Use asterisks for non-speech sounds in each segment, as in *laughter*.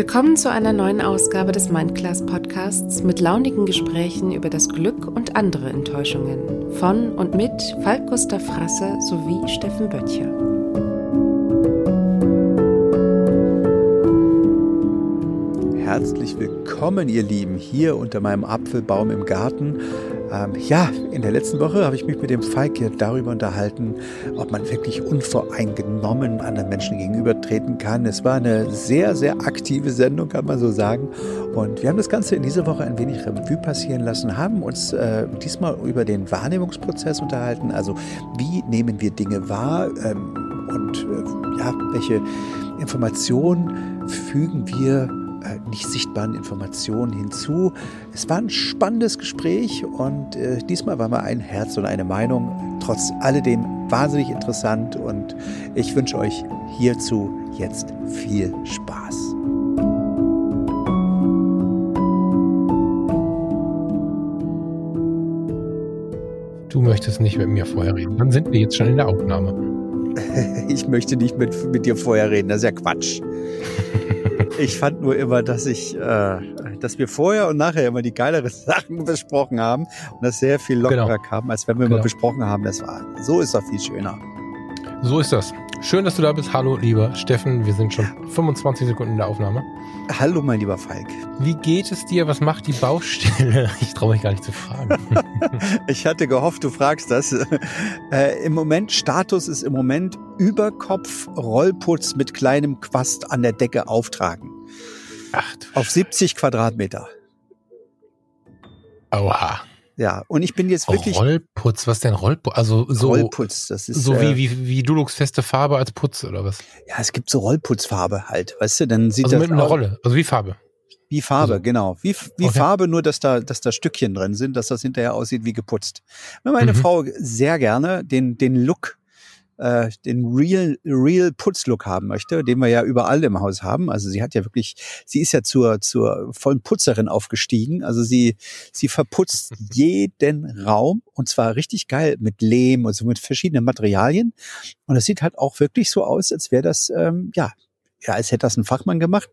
Willkommen zu einer neuen Ausgabe des Mindclass Podcasts mit launigen Gesprächen über das Glück und andere Enttäuschungen von und mit Falk Gustav Frasse sowie Steffen Böttcher. Herzlich willkommen, ihr Lieben, hier unter meinem Apfelbaum im Garten ähm, ja, in der letzten Woche habe ich mich mit dem Falk hier darüber unterhalten, ob man wirklich unvoreingenommen anderen Menschen gegenübertreten kann. Es war eine sehr, sehr aktive Sendung, kann man so sagen. Und wir haben das Ganze in dieser Woche ein wenig Revue passieren lassen, haben uns äh, diesmal über den Wahrnehmungsprozess unterhalten. Also wie nehmen wir Dinge wahr ähm, und äh, ja, welche Informationen fügen wir äh, nicht sichtbaren Informationen hinzu. Es war ein spannendes Gespräch und äh, diesmal war mal ein Herz und eine Meinung. Trotz alledem wahnsinnig interessant und ich wünsche euch hierzu jetzt viel Spaß. Du möchtest nicht mit mir vorher reden. Dann sind wir jetzt schon in der Aufnahme. *laughs* ich möchte nicht mit, mit dir vorher reden. Das ist ja Quatsch. *laughs* Ich fand nur immer, dass ich, äh, dass wir vorher und nachher immer die geileren *laughs* Sachen besprochen haben und das sehr viel lockerer genau. kam, als wenn wir genau. immer besprochen haben. Das war, so ist doch viel schöner. So ist das. Schön, dass du da bist. Hallo, lieber Steffen. Wir sind schon 25 Sekunden in der Aufnahme. Hallo, mein lieber Falk. Wie geht es dir? Was macht die Baustelle? *laughs* Ich traue mich gar nicht zu fragen. *laughs* ich hatte gehofft, du fragst das. *laughs* Äh, Im Moment, Status ist im Moment Überkopf Rollputz mit kleinem Quast an der Decke auftragen. Ach, Auf 70 Quadratmeter. Oha. Ja, und ich bin jetzt wirklich. Rollputz, was denn Rollputz? Also so. Rollputz, das ist. So wie, äh, wie, wie Dulux feste Farbe als Putz oder was? Ja, es gibt so Rollputzfarbe halt, weißt du, dann sieht also das. mit einer Rolle, also wie Farbe. Wie Farbe, also. genau. Wie, wie okay. Farbe, nur dass da, dass da Stückchen drin sind, dass das hinterher aussieht wie geputzt. Meine mhm. Frau sehr gerne den, den Look äh, den Real, Real Putzlook haben möchte, den wir ja überall im Haus haben. Also sie hat ja wirklich, sie ist ja zur, zur vollen Putzerin aufgestiegen. Also sie, sie verputzt *laughs* jeden Raum und zwar richtig geil mit Lehm und so mit verschiedenen Materialien. Und es sieht halt auch wirklich so aus, als wäre das, ähm, ja, ja, als hätte das ein Fachmann gemacht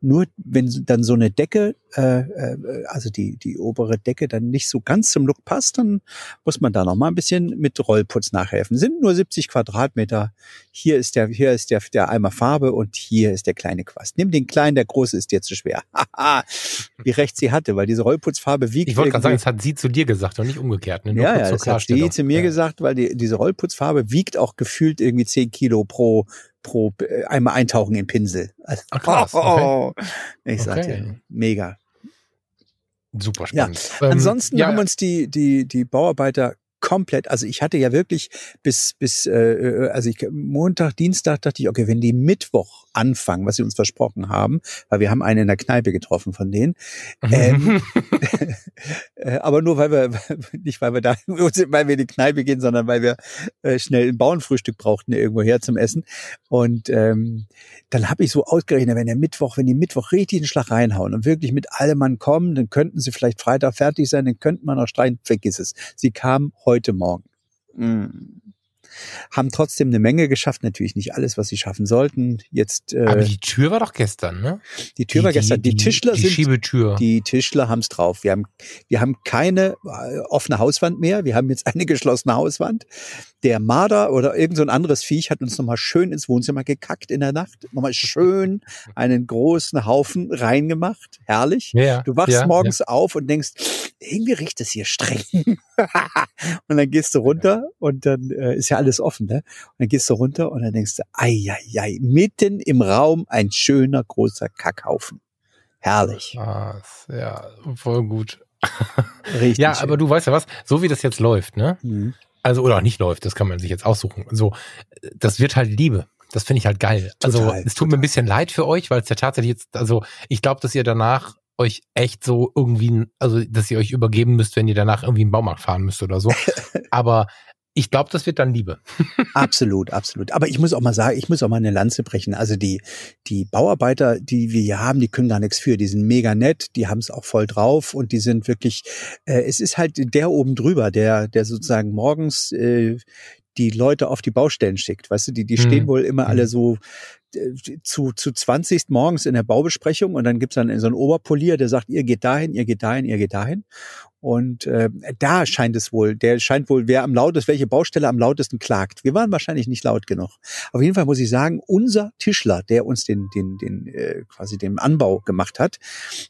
nur wenn dann so eine Decke, äh, äh, also die, die obere Decke dann nicht so ganz zum Look passt, dann muss man da noch mal ein bisschen mit Rollputz nachhelfen. Sind nur 70 Quadratmeter. Hier ist der, hier ist der, der Eimer Farbe und hier ist der kleine Quast. Nimm den kleinen, der große ist dir zu schwer. *laughs* Wie recht sie hatte, weil diese Rollputzfarbe wiegt. Ich wollte gerade sagen, das hat sie zu dir gesagt und nicht umgekehrt. Ne? ja, ja, das hat sie zu mir ja. gesagt, weil die, diese Rollputzfarbe wiegt auch gefühlt irgendwie 10 Kilo pro pro äh, einmal eintauchen in Pinsel. Also, Ach, krass, okay. Ich sag okay. dir, mega. Super spannend. Ja. Ähm, Ansonsten ja, haben uns die, die, die Bauarbeiter komplett, also ich hatte ja wirklich bis, bis äh, äh, also ich, Montag, Dienstag dachte ich, okay, wenn die Mittwoch anfangen, was sie uns versprochen haben, weil wir haben einen in der Kneipe getroffen von denen, ähm, *laughs* äh, aber nur weil wir, *laughs* nicht weil wir da, *laughs* weil wir in die Kneipe gehen, sondern weil wir äh, schnell ein Bauernfrühstück brauchten irgendwo her zum Essen. Und ähm, dann habe ich so ausgerechnet, wenn der Mittwoch, wenn die Mittwoch richtig den Schlag reinhauen und wirklich mit allem Mann kommen, dann könnten sie vielleicht Freitag fertig sein, dann könnte man noch streiten, vergiss es. Sie kamen heute Morgen. Mm haben trotzdem eine Menge geschafft. Natürlich nicht alles, was sie schaffen sollten. Jetzt. Äh, Aber die Tür war doch gestern, ne? Die Tür die, war gestern. Die, die Tischler die sind. Schiebetür. Die Tischler haben's drauf. Wir haben, wir haben keine äh, offene Hauswand mehr. Wir haben jetzt eine *laughs* geschlossene Hauswand. Der Marder oder irgend so ein anderes Viech hat uns nochmal schön ins Wohnzimmer gekackt in der Nacht. Nochmal schön einen großen Haufen reingemacht. Herrlich. Ja, du wachst ja, morgens ja. auf und denkst, irgendwie riecht es hier streng. *laughs* und dann gehst du runter und dann äh, ist ja alles offen, ne? Und dann gehst du runter und dann denkst du, ei, ei, ei, mitten im Raum ein schöner großer Kackhaufen. Herrlich. Krass, ja, voll gut. *laughs* Richtig. ja, schön. aber du weißt ja was, so wie das jetzt läuft, ne? Mhm. Also, oder auch nicht läuft, das kann man sich jetzt aussuchen. So, das wird halt Liebe. Das finde ich halt geil. Also, total, also, es tut total. mir ein bisschen leid für euch, weil es ja tatsächlich jetzt, also, ich glaube, dass ihr danach euch echt so irgendwie, also dass ihr euch übergeben müsst, wenn ihr danach irgendwie im Baumarkt fahren müsst oder so. *laughs* Aber ich glaube, das wird dann Liebe. *laughs* absolut, absolut. Aber ich muss auch mal sagen, ich muss auch mal eine Lanze brechen. Also die, die Bauarbeiter, die wir hier haben, die können gar nichts für. Die sind mega nett, die haben es auch voll drauf und die sind wirklich, äh, es ist halt der oben drüber, der, der sozusagen morgens äh, die Leute auf die Baustellen schickt. Weißt du, die, die stehen mhm. wohl immer alle mhm. so zu, zu 20 morgens in der Baubesprechung und dann gibt's dann so einen Oberpolier, der sagt, ihr geht dahin, ihr geht dahin, ihr geht dahin. Und äh, da scheint es wohl, der scheint wohl, wer am lautesten, welche Baustelle am lautesten klagt. Wir waren wahrscheinlich nicht laut genug. Auf jeden Fall muss ich sagen, unser Tischler, der uns den, den, den äh, quasi den Anbau gemacht hat,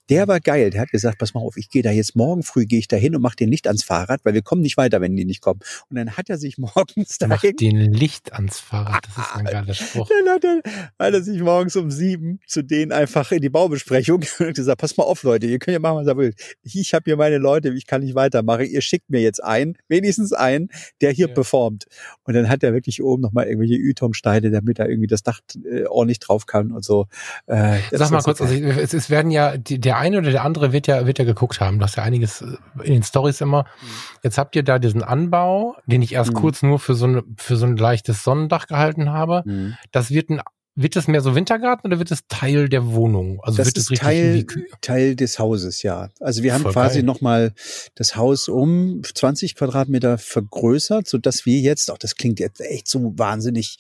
der war geil. Der hat gesagt, pass mal auf, ich gehe da jetzt morgen früh, gehe ich da hin und mach den Licht ans Fahrrad, weil wir kommen nicht weiter, wenn die nicht kommen. Und dann hat er sich *laughs* morgens da Mach den Licht ans Fahrrad, das ist ein geiler Spruch. *laughs* Dann hat er, hat er sich morgens um sieben zu denen einfach in die Baubesprechung *laughs* und gesagt, pass mal auf, Leute, ihr könnt ja machen, was ihr wollt. Ich habe hier meine Leute, ich kann nicht weitermachen. Ihr schickt mir jetzt einen, wenigstens einen, der hier ja. performt. Und dann hat er wirklich oben nochmal irgendwelche Ytong-Steine, damit er irgendwie das Dach äh, ordentlich drauf kann und so. Äh, Sag mal kurz, also es, es, werden ja, die, der eine oder der andere wird ja, wird ja geguckt haben. Du hast ja einiges äh, in den Stories immer. Mhm. Jetzt habt ihr da diesen Anbau, den ich erst mhm. kurz nur für so, eine, für so ein leichtes Sonnendach gehalten habe. Mhm. Das wird ein wird das mehr so Wintergarten oder wird es Teil der Wohnung? Also das wird es richtig Teil, Teil des Hauses, ja. Also wir haben Voll quasi nochmal das Haus um 20 Quadratmeter vergrößert, so dass wir jetzt, auch das klingt jetzt echt so wahnsinnig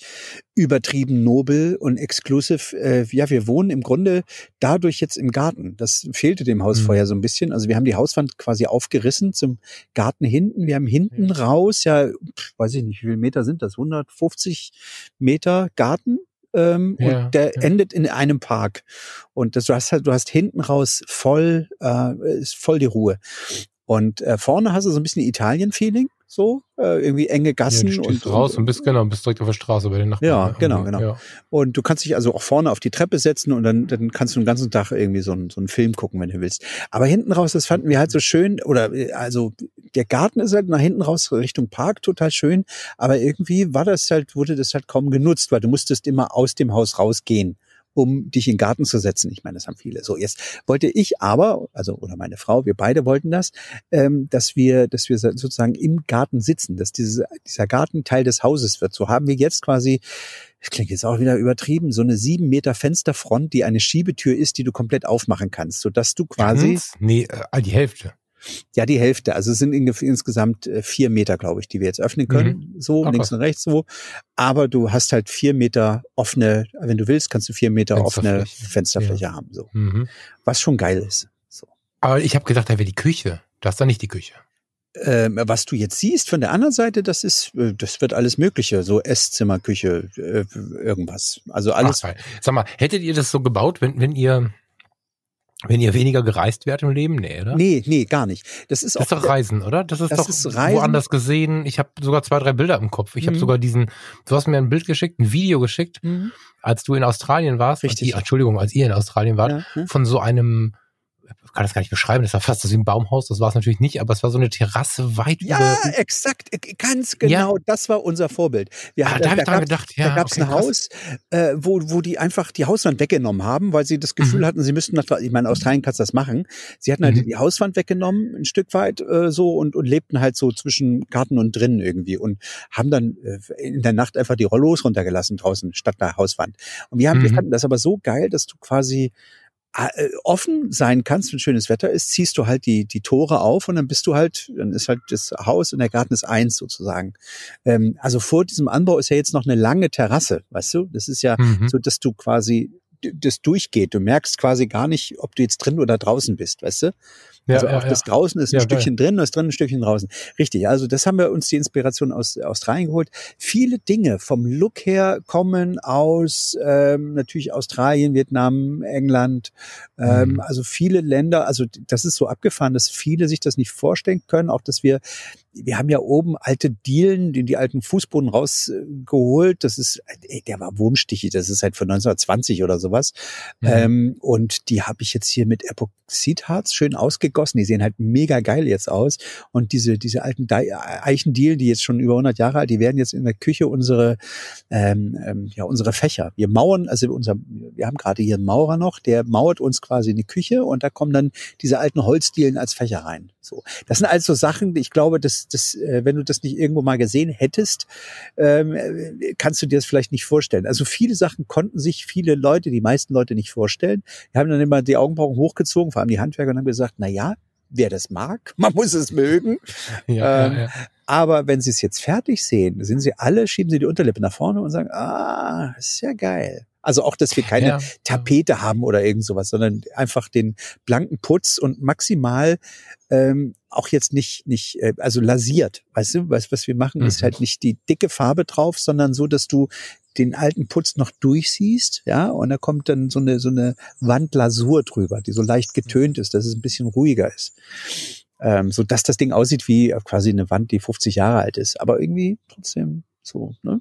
übertrieben nobel und exclusive. Äh, ja, wir wohnen im Grunde dadurch jetzt im Garten. Das fehlte dem Haus mhm. vorher so ein bisschen. Also wir haben die Hauswand quasi aufgerissen zum Garten hinten. Wir haben hinten mhm. raus, ja, weiß ich nicht, wie viele Meter sind das? 150 Meter Garten ähm, ja, und der ja. endet in einem Park. Und das, du hast halt, du hast hinten raus voll, äh, ist voll die Ruhe. Und äh, vorne hast du so ein bisschen Italien-Feeling so, äh, irgendwie enge Gassen. Ja, du und raus und bist genau, bist direkt auf der Straße bei den Nachbarn. Ja, genau, genau. Ja. Und du kannst dich also auch vorne auf die Treppe setzen und dann, dann kannst du den ganzen Tag irgendwie so, einen so einen Film gucken, wenn du willst. Aber hinten raus, das fanden wir halt so schön, oder äh, also der Garten ist halt nach hinten raus Richtung Park total schön, aber irgendwie war das halt, wurde das halt kaum genutzt, weil du musstest immer aus dem Haus rausgehen um dich in den Garten zu setzen. Ich meine, das haben viele. So, jetzt wollte ich aber, also oder meine Frau, wir beide wollten das, ähm, dass wir, dass wir sozusagen im Garten sitzen, dass diese, dieser Garten Teil des Hauses wird. So haben wir jetzt quasi das klingt jetzt auch wieder übertrieben, so eine sieben Meter Fensterfront, die eine Schiebetür ist, die du komplett aufmachen kannst, so dass du quasi. Nee, äh, die Hälfte. Ja, die Hälfte. Also es sind insgesamt äh, vier Meter, glaube ich, die wir jetzt öffnen können. Mhm. So, Ach, links und rechts so. Aber du hast halt vier Meter offene, wenn du willst, kannst du vier Meter Fensterfläche. offene Fensterfläche ja. haben. So. Mhm. Was schon geil ist. So. Aber ich habe gedacht, da wäre die Küche. Das ist da nicht die Küche. Ähm, was du jetzt siehst von der anderen Seite, das ist, äh, das wird alles Mögliche, so Esszimmer, Küche, äh, irgendwas. Also alles. Ach, Sag mal, hättet ihr das so gebaut, wenn, wenn ihr wenn ihr weniger gereist wärt im Leben? Nee, oder? Nee, nee, gar nicht. Das ist, das ist doch Reisen, oder? Das ist das doch ist woanders gesehen. Ich habe sogar zwei, drei Bilder im Kopf. Ich mhm. habe sogar diesen, du hast mir ein Bild geschickt, ein Video geschickt, mhm. als du in Australien warst. Richtig. Als, Entschuldigung, als ihr in Australien wart, ja. Von so einem kann das gar nicht beschreiben, das war fast so wie ein Baumhaus, das war es natürlich nicht, aber es war so eine Terrasse weit ja, über. Ja, exakt, ganz genau, ja. das war unser Vorbild. Wir ah, da ich ja. Da gab es okay, ein krass. Haus, äh, wo, wo die einfach die Hauswand weggenommen haben, weil sie das Gefühl mhm. hatten, sie müssten nach, ich meine, Australien kannst das machen. Sie hatten halt mhm. die Hauswand weggenommen, ein Stück weit äh, so und, und lebten halt so zwischen Garten und drinnen irgendwie und haben dann äh, in der Nacht einfach die Rollos runtergelassen draußen statt der Hauswand. Und wir haben, mhm. wir fanden das aber so geil, dass du quasi offen sein kannst, wenn schönes Wetter ist, ziehst du halt die, die Tore auf und dann bist du halt, dann ist halt das Haus und der Garten ist eins sozusagen. Ähm, also vor diesem Anbau ist ja jetzt noch eine lange Terrasse, weißt du? Das ist ja mhm. so, dass du quasi das durchgeht. Du merkst quasi gar nicht, ob du jetzt drin oder draußen bist, weißt du? Ja, also auch ja, das draußen ist ein ja, Stückchen geil. drin, das drin ein Stückchen draußen. Richtig, also das haben wir uns die Inspiration aus Australien geholt. Viele Dinge vom Look her kommen aus ähm, natürlich Australien, Vietnam, England, ähm, mhm. also viele Länder, also das ist so abgefahren, dass viele sich das nicht vorstellen können, auch dass wir wir haben ja oben alte Dielen, die, die alten Fußboden rausgeholt. Das ist, ey, der war wurmstichig. Das ist halt von 1920 oder sowas. Mhm. Ähm, und die habe ich jetzt hier mit Epoxidharz schön ausgegossen. Die sehen halt mega geil jetzt aus. Und diese, diese alten Eichendielen, die jetzt schon über 100 Jahre alt, die werden jetzt in der Küche unsere, ähm, ähm, ja, unsere Fächer. Wir mauern, also unser, wir haben gerade hier einen Maurer noch, der mauert uns quasi eine Küche und da kommen dann diese alten Holzdielen als Fächer rein. So, das sind also Sachen, ich glaube, dass, dass äh, wenn du das nicht irgendwo mal gesehen hättest, ähm, kannst du dir das vielleicht nicht vorstellen. Also viele Sachen konnten sich viele Leute, die meisten Leute nicht vorstellen. Wir haben dann immer die Augenbrauen hochgezogen, vor allem die Handwerker, und haben gesagt, na ja, wer das mag, *laughs* man muss es mögen. Ja, ähm, ja, ja. Aber wenn sie es jetzt fertig sehen, sind sie alle, schieben sie die Unterlippe nach vorne und sagen, ah, ist ja geil. Also auch, dass wir keine ja. Tapete haben oder irgend sowas, sondern einfach den blanken Putz und maximal ähm, auch jetzt nicht, nicht, äh, also lasiert. Weißt du, was, was wir machen, mhm. ist halt nicht die dicke Farbe drauf, sondern so, dass du den alten Putz noch durchsiehst, ja, und da kommt dann so eine, so eine Wandlasur drüber, die so leicht getönt ist, dass es ein bisschen ruhiger ist. Ähm, so dass das Ding aussieht wie quasi eine Wand, die 50 Jahre alt ist, aber irgendwie trotzdem so, ne?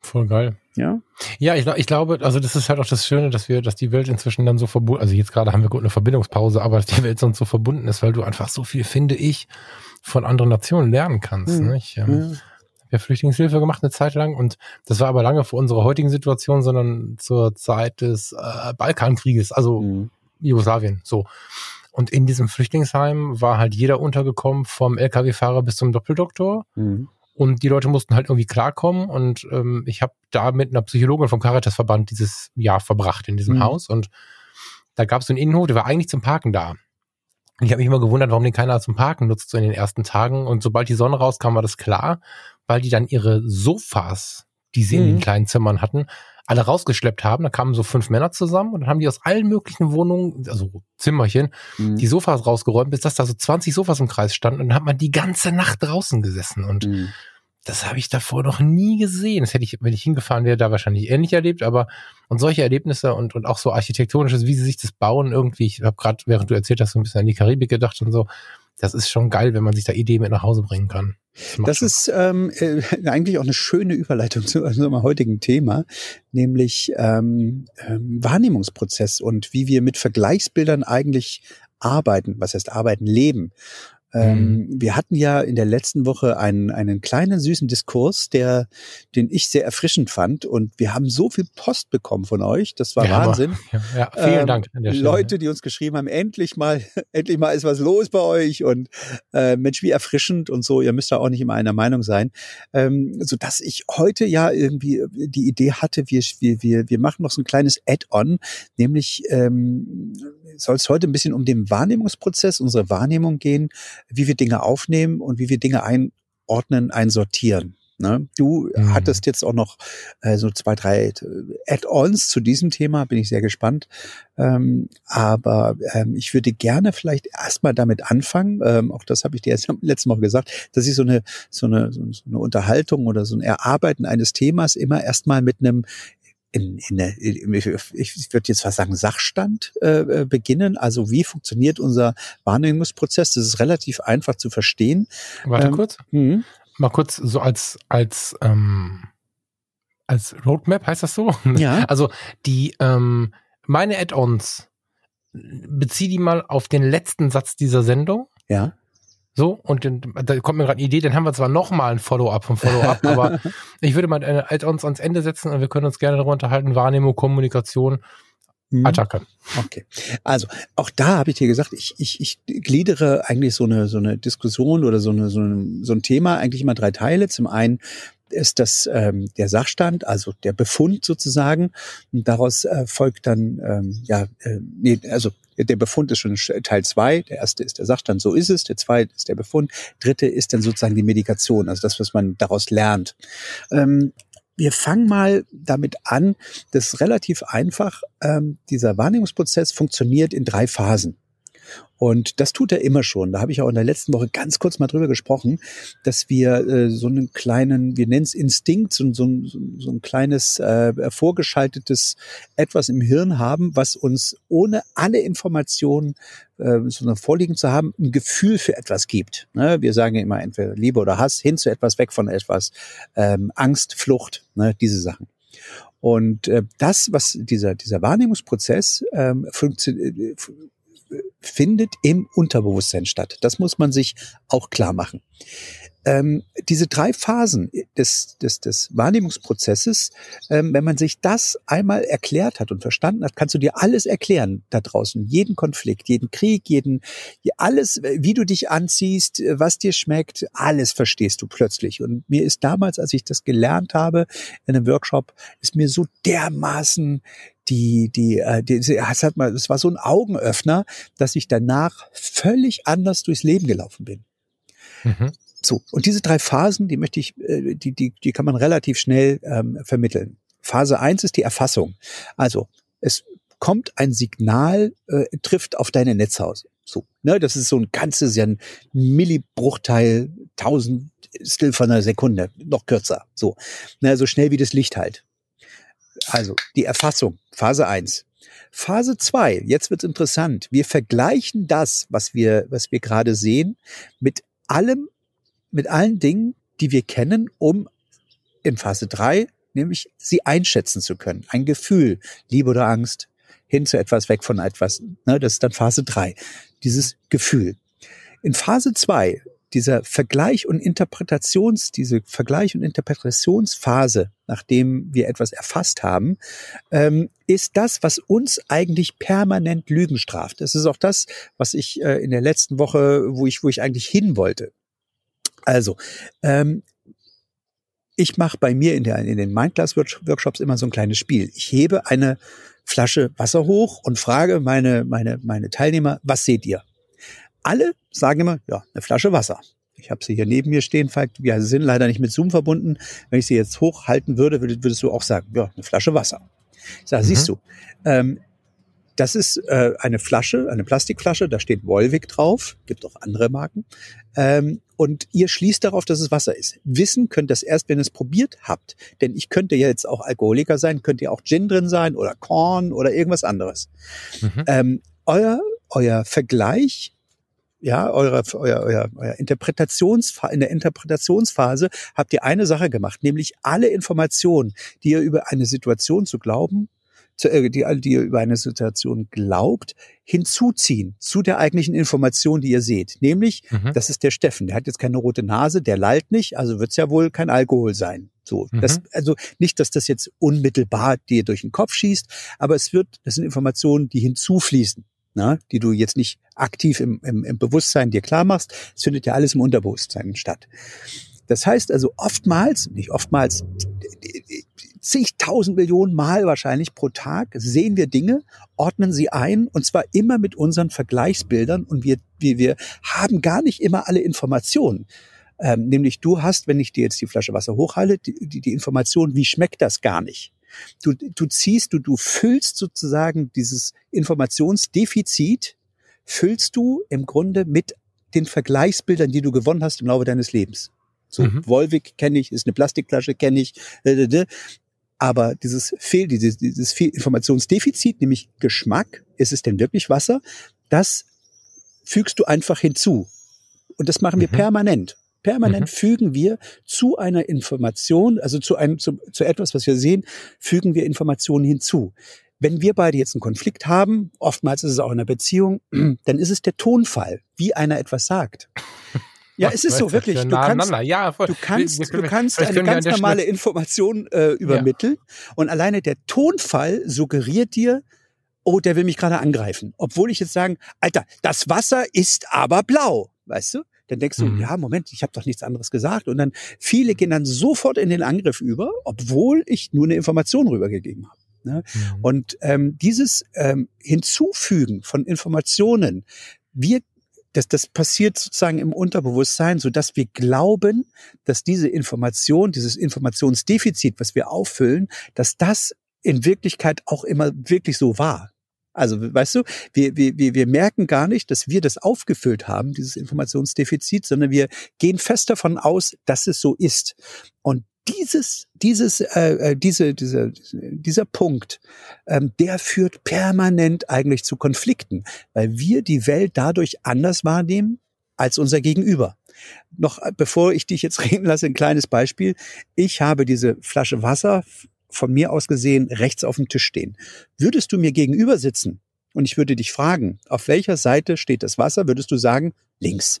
Voll geil. Ja. Ja, ich, ich glaube, also das ist halt auch das Schöne, dass wir, dass die Welt inzwischen dann so verbunden, also jetzt gerade haben wir gut eine Verbindungspause, aber dass die Welt sonst so verbunden ist, weil du einfach so viel, finde ich, von anderen Nationen lernen kannst. Mhm. Ne? Ich ähm, ja. habe ja Flüchtlingshilfe gemacht eine Zeit lang und das war aber lange vor unserer heutigen Situation, sondern zur Zeit des äh, Balkankrieges, also mhm. Jugoslawien, so. Und in diesem Flüchtlingsheim war halt jeder untergekommen, vom LKW-Fahrer bis zum Doppeldoktor. Mhm. Und die Leute mussten halt irgendwie klarkommen. Und ähm, ich habe da mit einer Psychologin vom Caritasverband dieses Jahr verbracht in diesem mhm. Haus. Und da gab es so einen Innenhof, der war eigentlich zum Parken da. Und ich habe mich immer gewundert, warum den keiner zum Parken nutzt, so in den ersten Tagen. Und sobald die Sonne rauskam, war das klar, weil die dann ihre Sofas, die sie mhm. in den mhm. kleinen Zimmern hatten, alle rausgeschleppt haben. Da kamen so fünf Männer zusammen und dann haben die aus allen möglichen Wohnungen, also Zimmerchen, mhm. die Sofas rausgeräumt, bis dass da so 20 Sofas im Kreis standen und dann hat man die ganze Nacht draußen gesessen und mhm. das habe ich davor noch nie gesehen. Das hätte ich, wenn ich hingefahren wäre, da wahrscheinlich ähnlich erlebt, aber und solche Erlebnisse und, und auch so architektonisches, wie sie sich das bauen irgendwie, ich habe gerade, während du erzählt hast, so ein bisschen an die Karibik gedacht und so, das ist schon geil, wenn man sich da Ideen mit nach Hause bringen kann. Das, das ist ähm, äh, eigentlich auch eine schöne Überleitung *laughs* zu unserem heutigen Thema, nämlich ähm, ähm, Wahrnehmungsprozess und wie wir mit Vergleichsbildern eigentlich arbeiten, was heißt arbeiten, leben. Ähm, mhm. Wir hatten ja in der letzten Woche einen, einen kleinen süßen Diskurs, der, den ich sehr erfrischend fand. Und wir haben so viel Post bekommen von euch. Das war ja, Wahnsinn. Ja, ja, vielen ähm, Dank. Leute, die uns geschrieben haben, endlich mal, *laughs* endlich mal ist was los bei euch. Und äh, Mensch, wie erfrischend und so. Ihr müsst da auch nicht immer einer Meinung sein. Ähm, so dass ich heute ja irgendwie die Idee hatte, wir, wir, wir, wir machen noch so ein kleines Add-on, nämlich ähm, soll es heute ein bisschen um den Wahrnehmungsprozess, unsere Wahrnehmung gehen wie wir Dinge aufnehmen und wie wir Dinge einordnen, einsortieren. Ne? Du mhm. hattest jetzt auch noch äh, so zwei, drei äh, Add-ons zu diesem Thema, bin ich sehr gespannt. Ähm, aber ähm, ich würde gerne vielleicht erstmal damit anfangen, ähm, auch das habe ich dir jetzt letztes Mal gesagt, dass ich so eine, so eine, so eine Unterhaltung oder so ein Erarbeiten eines Themas immer erstmal mit einem in, in der, ich würde jetzt fast sagen, Sachstand äh, äh, beginnen. Also wie funktioniert unser Wahrnehmungsprozess? Das ist relativ einfach zu verstehen. Warte ähm, kurz. Mh. Mal kurz so als, als, ähm, als Roadmap heißt das so? Ja. *laughs* Also die, ähm, meine Add-ons, bezieh die mal auf den letzten Satz dieser Sendung. Ja. So, und dann, da kommt mir gerade eine Idee, dann haben wir zwar nochmal ein Follow-up vom Follow-up, *laughs* aber ich würde mal eine Add-ons ans Ende setzen und wir können uns gerne darüber unterhalten, Wahrnehmung, Kommunikation, mhm. Attacke. Okay. Also auch da habe ich dir gesagt, ich, ich, ich gliedere eigentlich so eine, so eine Diskussion oder so, eine, so, ein, so ein Thema eigentlich immer drei Teile. Zum einen ist das ähm, der Sachstand, also der Befund sozusagen. Und daraus äh, folgt dann, ähm, ja, äh, nee, also der Befund ist schon Teil zwei. Der erste ist der Sachstand, so ist es. Der zweite ist der Befund. Dritte ist dann sozusagen die Medikation, also das, was man daraus lernt. Ähm, wir fangen mal damit an, das ist relativ einfach. Ähm, dieser Wahrnehmungsprozess funktioniert in drei Phasen. Und das tut er immer schon. Da habe ich auch in der letzten Woche ganz kurz mal drüber gesprochen, dass wir äh, so einen kleinen, wir nennen es Instinkt, so, so, so ein kleines äh, vorgeschaltetes etwas im Hirn haben, was uns ohne alle Informationen äh, so vorliegen zu haben, ein Gefühl für etwas gibt. Ne? Wir sagen ja immer entweder Liebe oder Hass, hin zu etwas, weg von etwas, ähm, Angst, Flucht, ne? diese Sachen. Und äh, das, was dieser, dieser Wahrnehmungsprozess ähm, funktioniert, äh, findet im Unterbewusstsein statt. Das muss man sich auch klar machen. Ähm, diese drei Phasen des, des, des Wahrnehmungsprozesses, ähm, wenn man sich das einmal erklärt hat und verstanden hat, kannst du dir alles erklären da draußen. Jeden Konflikt, jeden Krieg, jeden, alles, wie du dich anziehst, was dir schmeckt, alles verstehst du plötzlich. Und mir ist damals, als ich das gelernt habe in einem Workshop, ist mir so dermaßen die, die, äh, die, es hat mal, es war so ein Augenöffner, dass ich danach völlig anders durchs Leben gelaufen bin. Mhm. So, und diese drei Phasen, die möchte ich, äh, die, die, die kann man relativ schnell ähm, vermitteln. Phase eins ist die Erfassung. Also es kommt ein Signal, äh, trifft auf deine Netzhaus. So, ne, das ist so ein ganzes, ja ein Millibruchteil, Tausendstel von einer Sekunde, noch kürzer. So, ne, so schnell wie das Licht halt. Also die Erfassung, Phase eins. Phase zwei. jetzt wird's interessant. Wir vergleichen das, was wir, was wir gerade sehen, mit allem, mit allen Dingen, die wir kennen, um in Phase drei nämlich sie einschätzen zu können. Ein Gefühl, Liebe oder Angst, hin zu etwas, weg von etwas. Ne, das ist dann Phase drei. Dieses Gefühl. In Phase zwei dieser Vergleich und Interpretations, diese Vergleich und Interpretationsphase, nachdem wir etwas erfasst haben, ähm, ist das, was uns eigentlich permanent Lügen straft. Das ist auch das, was ich äh, in der letzten Woche, wo ich, wo ich eigentlich hin wollte. Also, ähm, ich mache bei mir in, der, in den Mindclass-Workshops immer so ein kleines Spiel. Ich hebe eine Flasche Wasser hoch und frage meine, meine, meine Teilnehmer, was seht ihr? Alle sagen immer, ja, eine Flasche Wasser. Ich habe sie hier neben mir stehen, Falk. Wir sind leider nicht mit Zoom verbunden. Wenn ich sie jetzt hochhalten würde, würdest du auch sagen, ja, eine Flasche Wasser. Ich sage, mhm. siehst du, ähm, das ist äh, eine Flasche, eine Plastikflasche, da steht Wolwig drauf, gibt auch andere Marken. Ähm, und ihr schließt darauf, dass es Wasser ist. Wissen könnt ihr das erst, wenn ihr es probiert habt. Denn ich könnte ja jetzt auch Alkoholiker sein, könnte ja auch Gin drin sein oder Korn oder irgendwas anderes. Mhm. Ähm, euer, euer Vergleich ja, eure, euer, euer, euer Interpretations, in der Interpretationsphase habt ihr eine Sache gemacht, nämlich alle Informationen, die ihr über eine Situation zu glauben die, die ihr über eine Situation glaubt, hinzuziehen zu der eigentlichen Information, die ihr seht. Nämlich, mhm. das ist der Steffen, der hat jetzt keine rote Nase, der lallt nicht, also wird es ja wohl kein Alkohol sein. So, mhm. das, also nicht, dass das jetzt unmittelbar dir durch den Kopf schießt, aber es wird, das sind Informationen, die hinzufließen. Na, die du jetzt nicht aktiv im, im, im Bewusstsein dir klar machst, es findet ja alles im Unterbewusstsein statt. Das heißt also oftmals, nicht oftmals, zigtausend Millionen Mal wahrscheinlich pro Tag sehen wir Dinge, ordnen sie ein und zwar immer mit unseren Vergleichsbildern und wir, wir, wir haben gar nicht immer alle Informationen. Ähm, nämlich du hast, wenn ich dir jetzt die Flasche Wasser hochhalte, die, die, die Information, wie schmeckt das gar nicht. Du, du ziehst, du, du füllst sozusagen dieses Informationsdefizit, füllst du im Grunde mit den Vergleichsbildern, die du gewonnen hast im Laufe deines Lebens. So, mhm. Volvic kenne ich, ist eine Plastikflasche, kenne ich. Aber dieses Fehl, dieses, dieses Informationsdefizit, nämlich Geschmack, ist es denn wirklich Wasser? Das fügst du einfach hinzu. Und das machen wir mhm. permanent. Permanent mhm. fügen wir zu einer Information, also zu einem, zu, zu etwas, was wir sehen, fügen wir Informationen hinzu. Wenn wir beide jetzt einen Konflikt haben, oftmals ist es auch in einer Beziehung, *clears throat* dann ist es der Tonfall, wie einer etwas sagt. Ja, es ist so wirklich. Du kannst, ja, du kannst, du kannst eine ganz normale Information äh, übermitteln ja. und alleine der Tonfall suggeriert dir, oh, der will mich gerade angreifen. Obwohl ich jetzt sagen, Alter, das Wasser ist aber blau, weißt du? Dann denkst du, mhm. ja, Moment, ich habe doch nichts anderes gesagt. Und dann viele gehen dann sofort in den Angriff über, obwohl ich nur eine Information rübergegeben habe. Ne? Mhm. Und ähm, dieses ähm, Hinzufügen von Informationen, wir das, das passiert sozusagen im Unterbewusstsein, so dass wir glauben, dass diese Information, dieses Informationsdefizit, was wir auffüllen, dass das in Wirklichkeit auch immer wirklich so war. Also, weißt du, wir, wir, wir merken gar nicht, dass wir das aufgefüllt haben, dieses Informationsdefizit, sondern wir gehen fest davon aus, dass es so ist. Und dieses, dieses, äh, äh, diese, diese, dieser Punkt, ähm, der führt permanent eigentlich zu Konflikten, weil wir die Welt dadurch anders wahrnehmen als unser Gegenüber. Noch äh, bevor ich dich jetzt *laughs* reden lasse, ein kleines Beispiel. Ich habe diese Flasche Wasser von mir aus gesehen rechts auf dem Tisch stehen. Würdest du mir gegenüber sitzen und ich würde dich fragen, auf welcher Seite steht das Wasser, würdest du sagen, links.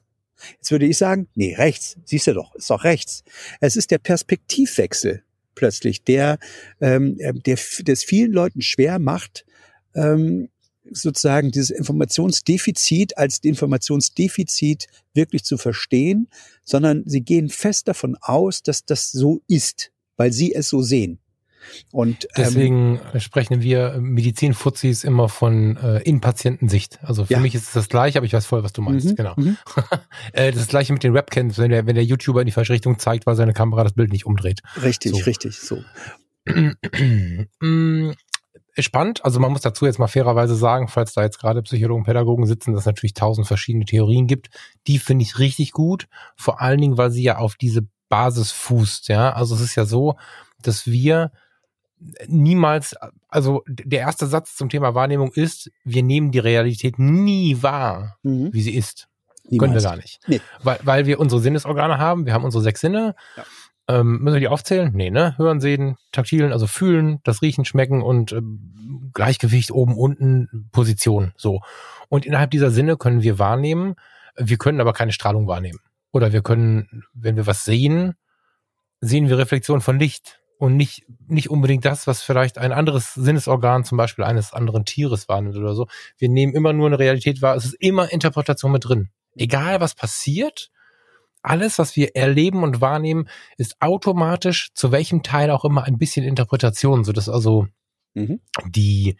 Jetzt würde ich sagen, nee, rechts, siehst du doch, ist doch rechts. Es ist der Perspektivwechsel plötzlich, der, ähm, äh, der, der es vielen Leuten schwer macht, ähm, sozusagen dieses Informationsdefizit als Informationsdefizit wirklich zu verstehen, sondern sie gehen fest davon aus, dass das so ist, weil sie es so sehen. Und ähm, deswegen ähm, sprechen wir Medizinfuzis immer von äh, In-Patientensicht. Also für ja. mich ist es das gleiche, aber ich weiß voll, was du meinst. Mhm, genau. Mhm. *laughs* äh, das, ist das gleiche mit den Webcams, wenn der, wenn der YouTuber in die falsche Richtung zeigt, weil seine Kamera das Bild nicht umdreht. Richtig, so. richtig, so. *clears throat* Mm, spannend. Also man muss dazu jetzt mal fairerweise sagen, falls da jetzt gerade Psychologen, Pädagogen sitzen, dass es natürlich tausend verschiedene Theorien gibt. Die finde ich richtig gut. Vor allen Dingen, weil sie ja auf diese Basis fußt. Ja, also es ist ja so, dass wir niemals, also der erste Satz zum Thema Wahrnehmung ist, wir nehmen die Realität nie wahr, mhm. wie sie ist. Niemals. Können wir gar nicht. Nee. Weil, weil wir unsere Sinnesorgane haben, wir haben unsere sechs Sinne. Ja. Ähm, müssen wir die aufzählen? Nee, ne? Hören, sehen, taktilen, also fühlen, das Riechen, Schmecken und ähm, Gleichgewicht oben, unten, Position. So. Und innerhalb dieser Sinne können wir wahrnehmen, wir können aber keine Strahlung wahrnehmen. Oder wir können, wenn wir was sehen, sehen wir Reflexion von Licht und nicht, nicht unbedingt das, was vielleicht ein anderes Sinnesorgan, zum Beispiel eines anderen Tieres wahrnimmt oder so. Wir nehmen immer nur eine Realität wahr. Es ist immer Interpretation mit drin. Egal was passiert, alles, was wir erleben und wahrnehmen, ist automatisch zu welchem Teil auch immer ein bisschen Interpretation, so dass also mhm. die,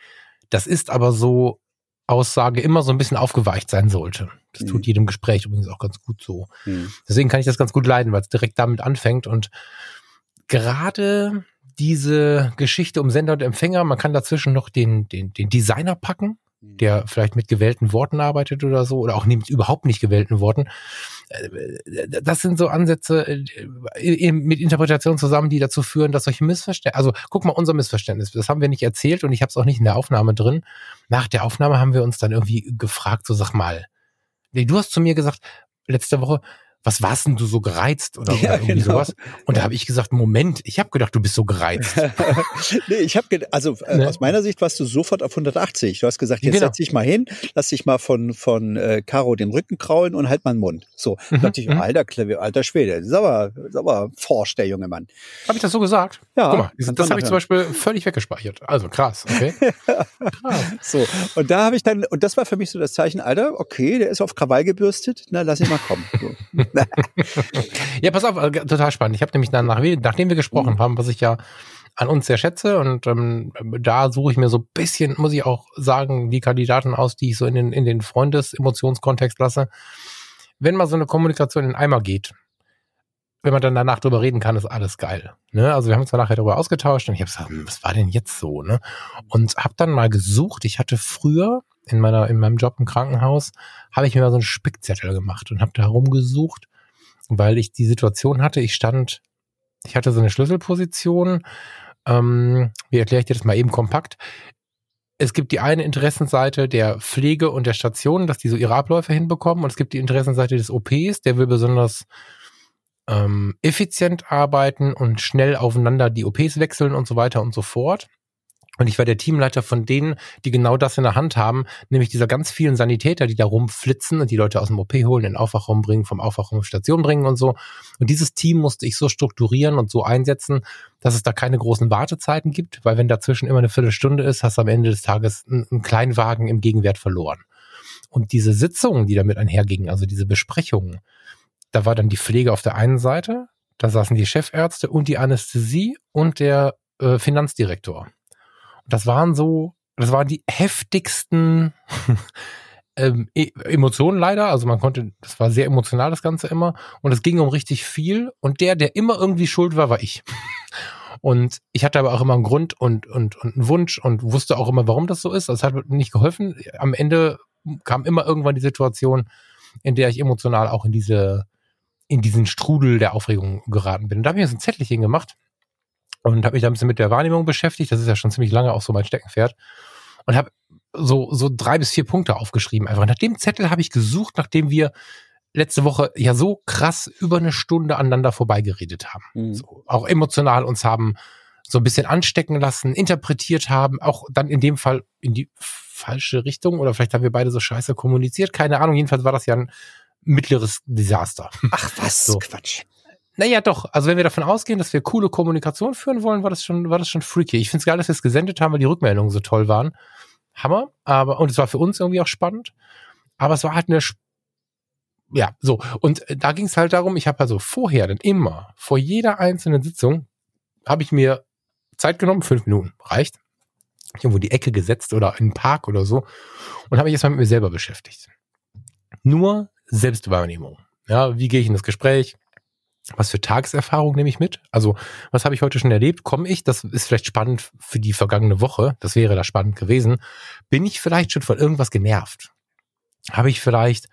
das ist aber so Aussage immer so ein bisschen aufgeweicht sein sollte. Das mhm. tut jedem Gespräch übrigens auch ganz gut so. Mhm. Deswegen kann ich das ganz gut leiden, weil es direkt damit anfängt und gerade diese Geschichte um Sender und Empfänger, man kann dazwischen noch den, den, den Designer packen, der vielleicht mit gewählten Worten arbeitet oder so, oder auch mit überhaupt nicht gewählten Worten. Äh, das sind so Ansätze äh, mit Interpretation zusammen, die dazu führen, dass solche Missverständnisse, also guck mal, unser Missverständnis, das haben wir nicht erzählt und ich habe es auch nicht in der Aufnahme drin. Nach der Aufnahme haben wir uns dann irgendwie gefragt, so sag mal, du hast zu mir gesagt, letzte Woche, was warst denn du so gereizt oder, *laughs* ja, irgendwie genau. sowas? Und da habe ich gesagt, Moment, ich habe gedacht, du bist so *laughs* gereizt. nee, ich habe also äh, ne? aus meiner Sicht warst du sofort auf 180. Du hast gesagt, jetzt genau. setz dich mal hin, lass dich mal von von äh, Caro den Rücken kraulen und halt mal den Mund. So, mhm, dachte ich, mhm. alter alter Schwede, das ist aber, das ist aber forsch der junge Mann. Habe ich das so gesagt? Ja. Guck mal, das, das habe ich zum Beispiel völlig weggespeichert. Also krass, okay. *laughs* krass. So, und da habe ich dann und das war für mich so das Zeichen, Alter, okay, der ist auf Krawall gebürstet, na lass ihn mal kommen. So. *laughs* ja, pass auf, äh, total spannend. Ich habe nämlich dann, nach, nachdem wir gesprochen mhm. haben, was ich ja an uns sehr schätze und ähm, da suche ich mir so ein bisschen, muss ich auch sagen, die Kandidaten aus, die ich so in den, in den Freundes-Emotionskontext lasse. Wenn mal so eine Kommunikation in den Eimer geht, wenn man dann danach drüber reden kann, ist alles geil. Ne? Also wir haben uns dann nachher darüber ausgetauscht und ich habe gesagt, hm, was war denn jetzt so? Ne? Und habe dann mal gesucht. Ich hatte früher in meiner in meinem Job im Krankenhaus habe ich mir mal so einen Spickzettel gemacht und habe da rumgesucht, weil ich die Situation hatte. Ich stand, ich hatte so eine Schlüsselposition. Ähm, wie erkläre ich dir das mal eben kompakt? Es gibt die eine Interessenseite der Pflege und der Station, dass die so ihre Abläufe hinbekommen, und es gibt die Interessenseite des OPs, der will besonders ähm, effizient arbeiten und schnell aufeinander die OPs wechseln und so weiter und so fort. Und ich war der Teamleiter von denen, die genau das in der Hand haben, nämlich dieser ganz vielen Sanitäter, die da rumflitzen und die Leute aus dem OP holen, in den Aufwachraum bringen, vom Aufwachraum auf Station bringen und so. Und dieses Team musste ich so strukturieren und so einsetzen, dass es da keine großen Wartezeiten gibt, weil wenn dazwischen immer eine Viertelstunde ist, hast du am Ende des Tages einen, einen Kleinwagen im Gegenwert verloren. Und diese Sitzungen, die damit einhergingen, also diese Besprechungen, da war dann die Pflege auf der einen Seite, da saßen die Chefärzte und die Anästhesie und der äh, Finanzdirektor. Das waren so, das waren die heftigsten *laughs* ähm, e Emotionen leider. Also man konnte, das war sehr emotional das Ganze immer. Und es ging um richtig viel. Und der, der immer irgendwie schuld war, war ich. *laughs* Und ich hatte aber auch immer einen Grund und, und, und einen Wunsch und wusste auch immer, warum das so ist. Das hat nicht geholfen. Am Ende kam immer irgendwann die Situation, in der ich emotional auch in diese in diesen Strudel der Aufregung geraten bin. Und da habe ich jetzt ein Zettelchen gemacht und habe mich da ein bisschen mit der Wahrnehmung beschäftigt. Das ist ja schon ziemlich lange auch so mein Steckenpferd. Und habe so, so drei bis vier Punkte aufgeschrieben. Einfach nach dem Zettel habe ich gesucht, nachdem wir letzte Woche ja so krass über eine Stunde aneinander vorbeigeredet haben. Mhm. So, auch emotional uns haben so ein bisschen anstecken lassen, interpretiert haben, auch dann in dem Fall in die falsche Richtung oder vielleicht haben wir beide so scheiße kommuniziert, keine Ahnung. Jedenfalls war das ja ein mittleres Desaster. Ach was, so. Quatsch. Naja, doch. Also wenn wir davon ausgehen, dass wir coole Kommunikation führen wollen, war das schon, war das schon freaky. Ich finde es geil, dass wir es gesendet haben, weil die Rückmeldungen so toll waren. Hammer. Aber, und es war für uns irgendwie auch spannend. Aber es war halt eine, ja, so. Und äh, da ging es halt darum, ich habe also vorher dann immer, vor jeder einzelnen Sitzung, habe ich mir Zeit genommen, fünf Minuten, reicht. Ich irgendwo die Ecke gesetzt oder in den Park oder so und habe mich erstmal mit mir selber beschäftigt. Nur Selbstwahrnehmung. Ja, wie gehe ich in das Gespräch? Was für Tageserfahrung nehme ich mit? Also, was habe ich heute schon erlebt? Komme ich, das ist vielleicht spannend für die vergangene Woche, das wäre da spannend gewesen. Bin ich vielleicht schon von irgendwas genervt? Habe ich vielleicht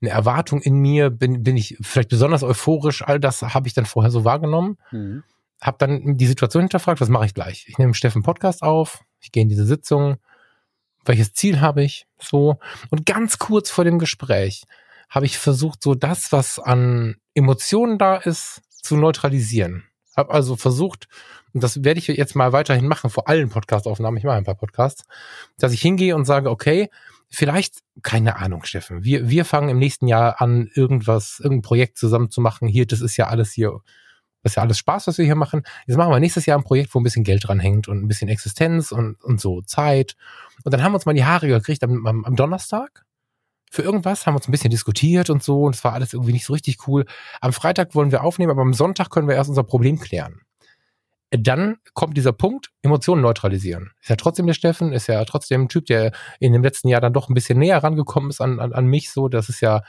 eine Erwartung in mir? Bin, bin ich vielleicht besonders euphorisch? All das habe ich dann vorher so wahrgenommen. Mhm. Habe dann die Situation hinterfragt, was mache ich gleich? Ich nehme Steffen Podcast auf, ich gehe in diese Sitzung, welches Ziel habe ich? So. Und ganz kurz vor dem Gespräch habe ich versucht, so das, was an Emotionen da ist, zu neutralisieren. Habe also versucht, und das werde ich jetzt mal weiterhin machen vor allen Podcastaufnahmen, ich mache ein paar Podcasts, dass ich hingehe und sage, okay, vielleicht, keine Ahnung, Steffen, wir, wir fangen im nächsten Jahr an, irgendwas, irgendein Projekt zusammen zu machen. Hier, das ist ja alles hier, das ist ja alles Spaß, was wir hier machen. Jetzt machen wir nächstes Jahr ein Projekt, wo ein bisschen Geld dran hängt und ein bisschen Existenz und, und so Zeit. Und dann haben wir uns mal die Haare gekriegt am, am, am Donnerstag für irgendwas, haben uns ein bisschen diskutiert und so und es war alles irgendwie nicht so richtig cool. Am Freitag wollen wir aufnehmen, aber am Sonntag können wir erst unser Problem klären. Dann kommt dieser Punkt, Emotionen neutralisieren. Ist ja trotzdem der Steffen, ist ja trotzdem ein Typ, der in dem letzten Jahr dann doch ein bisschen näher rangekommen ist an, an, an mich, so, das ist ja,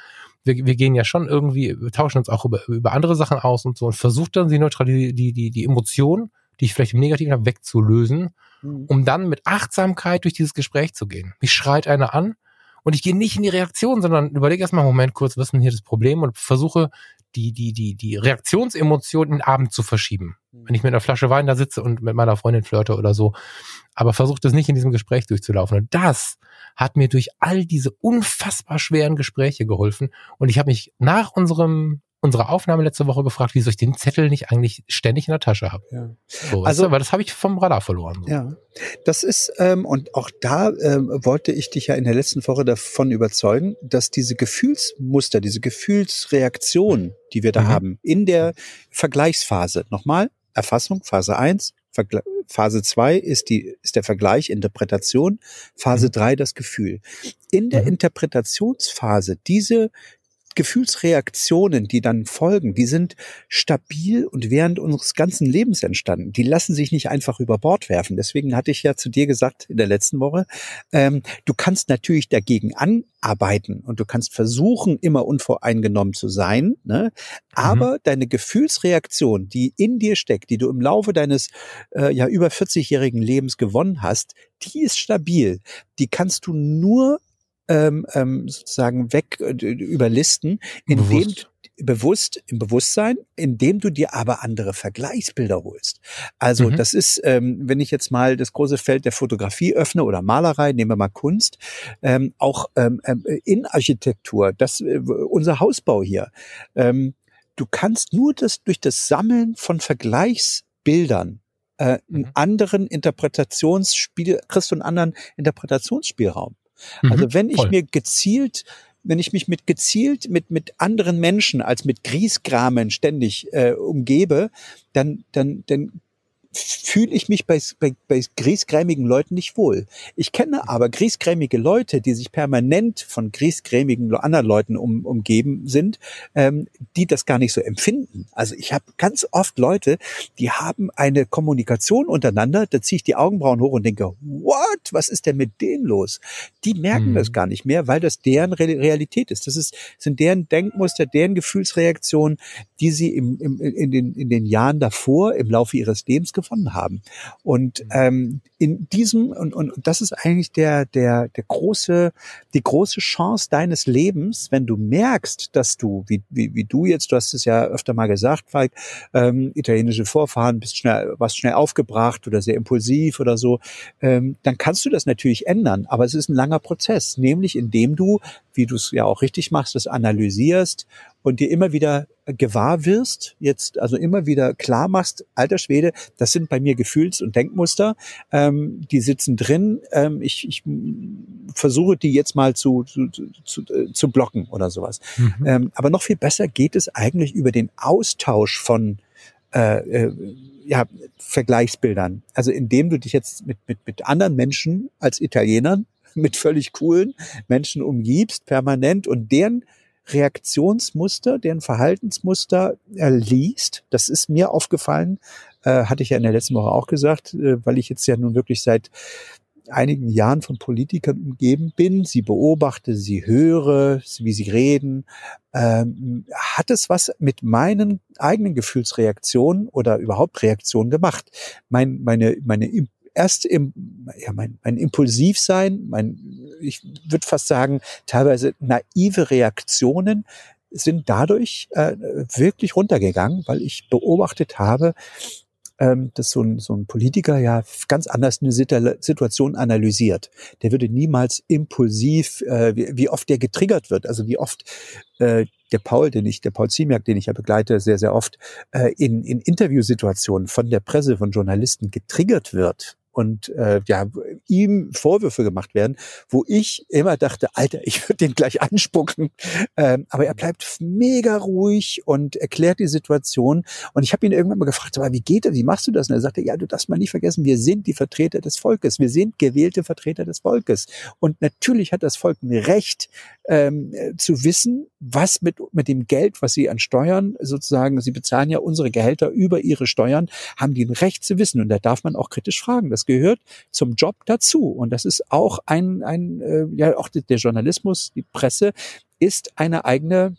wir, wir gehen ja schon irgendwie, wir tauschen uns auch über, über andere Sachen aus und so und versucht dann die Neutralität, die, die, die Emotionen, die ich vielleicht im Negativen habe, wegzulösen, mhm. um dann mit Achtsamkeit durch dieses Gespräch zu gehen. Mich schreit einer an, und ich gehe nicht in die Reaktion, sondern überlege erstmal, Moment, kurz, was ist denn hier das Problem und versuche die, die, die, die Reaktionsemotion in den Abend zu verschieben. Mhm. Wenn ich mit einer Flasche Wein da sitze und mit meiner Freundin flirte oder so. Aber versuche das nicht in diesem Gespräch durchzulaufen. Und das hat mir durch all diese unfassbar schweren Gespräche geholfen. Und ich habe mich nach unserem unsere Aufnahme letzte Woche gefragt, wieso ich den Zettel nicht eigentlich ständig in der Tasche habe. Ja. So, also, weil das habe ich vom Radar verloren. So. Ja, das ist, ähm, und auch da ähm, wollte ich dich ja in der letzten Woche davon überzeugen, dass diese Gefühlsmuster, diese Gefühlsreaktionen, die wir da mhm. haben, in der Vergleichsphase, nochmal, Erfassung, Phase 1, Vergle Phase 2 ist die, ist der Vergleich, Interpretation, Phase 3 mhm. das Gefühl. In der mhm. Interpretationsphase, diese Gefühlsreaktionen, die dann folgen, die sind stabil und während unseres ganzen Lebens entstanden. Die lassen sich nicht einfach über Bord werfen. Deswegen hatte ich ja zu dir gesagt in der letzten Woche, ähm, du kannst natürlich dagegen anarbeiten und du kannst versuchen, immer unvoreingenommen zu sein, ne? aber mhm. deine Gefühlsreaktion, die in dir steckt, die du im Laufe deines äh, ja über 40-jährigen Lebens gewonnen hast, die ist stabil. Die kannst du nur ähm, ähm, sozusagen weg äh, überlisten, indem bewusst. bewusst im Bewusstsein, indem du dir aber andere Vergleichsbilder holst. Also mhm. das ist, ähm, wenn ich jetzt mal das große Feld der Fotografie öffne oder Malerei, nehmen wir mal Kunst, ähm, auch ähm, ähm in Architektur, das äh, unser Hausbau hier. Ähm, du kannst nur das durch das Sammeln von Vergleichsbildern äh, einen mhm. anderen Interpretationsspiel, kriegst du einen anderen Interpretationsspielraum. Also mhm, wenn ich voll. mir gezielt wenn ich mich mit gezielt mit mit anderen Menschen als mit Griesgramen ständig äh, umgebe, dann dann dann fühle ich mich bei, bei, bei griesgrämigen Leuten nicht wohl. Ich kenne aber griesgrämige Leute, die sich permanent von griesgrämigen anderen Leuten um, umgeben sind, ähm, die das gar nicht so empfinden. Also ich habe ganz oft Leute, die haben eine Kommunikation untereinander, da ziehe ich die Augenbrauen hoch und denke, what, was ist denn mit denen los? Die merken hm. das gar nicht mehr, weil das deren Realität ist. Das ist, sind deren Denkmuster, deren Gefühlsreaktionen, die sie im, im, in, den, in den Jahren davor, im Laufe ihres Lebens gefunden haben. Und mhm. ähm, in diesem, und, und das ist eigentlich der, der, der große, die große Chance deines Lebens, wenn du merkst, dass du, wie, wie, wie du jetzt, du hast es ja öfter mal gesagt, Falk, ähm, italienische Vorfahren, bist schnell, warst schnell aufgebracht oder sehr impulsiv oder so, ähm, dann kannst du das natürlich ändern. Aber es ist ein langer Prozess, nämlich indem du, wie du es ja auch richtig machst, das analysierst und dir immer wieder gewahr wirst, jetzt also immer wieder klar machst, alter Schwede, das sind bei mir Gefühls- und Denkmuster, ähm, die sitzen drin, ähm, ich, ich versuche die jetzt mal zu, zu, zu, äh, zu blocken oder sowas. Mhm. Ähm, aber noch viel besser geht es eigentlich über den Austausch von äh, äh, ja, Vergleichsbildern. Also indem du dich jetzt mit, mit, mit anderen Menschen als Italienern, *laughs* mit völlig coolen Menschen umgibst, permanent und deren Reaktionsmuster, deren Verhaltensmuster er liest. Das ist mir aufgefallen äh, hatte ich ja in der letzten Woche auch gesagt, äh, weil ich jetzt ja nun wirklich seit einigen Jahren von Politikern umgeben bin, sie beobachte, sie höre, wie sie reden, ähm, hat es was mit meinen eigenen Gefühlsreaktionen oder überhaupt Reaktionen gemacht. Mein, meine, meine erste, ja, mein, mein Impulsivsein, mein, ich würde fast sagen, teilweise naive Reaktionen sind dadurch äh, wirklich runtergegangen, weil ich beobachtet habe, ähm, dass so ein, so ein Politiker ja ganz anders eine Situation analysiert. Der würde niemals impulsiv, äh, wie, wie oft der getriggert wird, also wie oft äh, der Paul, den ich, der Paul Ziemiak, den ich ja begleite, sehr, sehr oft, äh, in, in Interviewsituationen von der Presse, von Journalisten getriggert wird und äh, ja, ihm Vorwürfe gemacht werden, wo ich immer dachte, Alter, ich würde den gleich anspucken. Ähm, aber er bleibt mega ruhig und erklärt die Situation. Und ich habe ihn irgendwann mal gefragt, aber wie geht das? Wie machst du das? Und er sagte, ja, du darfst mal nicht vergessen, wir sind die Vertreter des Volkes. Wir sind gewählte Vertreter des Volkes. Und natürlich hat das Volk ein Recht ähm, zu wissen, was mit, mit dem Geld, was sie an Steuern sozusagen, sie bezahlen ja unsere Gehälter über ihre Steuern, haben die ein Recht zu wissen. Und da darf man auch kritisch fragen. Das gehört zum Job dazu. Und das ist auch ein, ein äh, ja, auch der Journalismus, die Presse ist eine eigene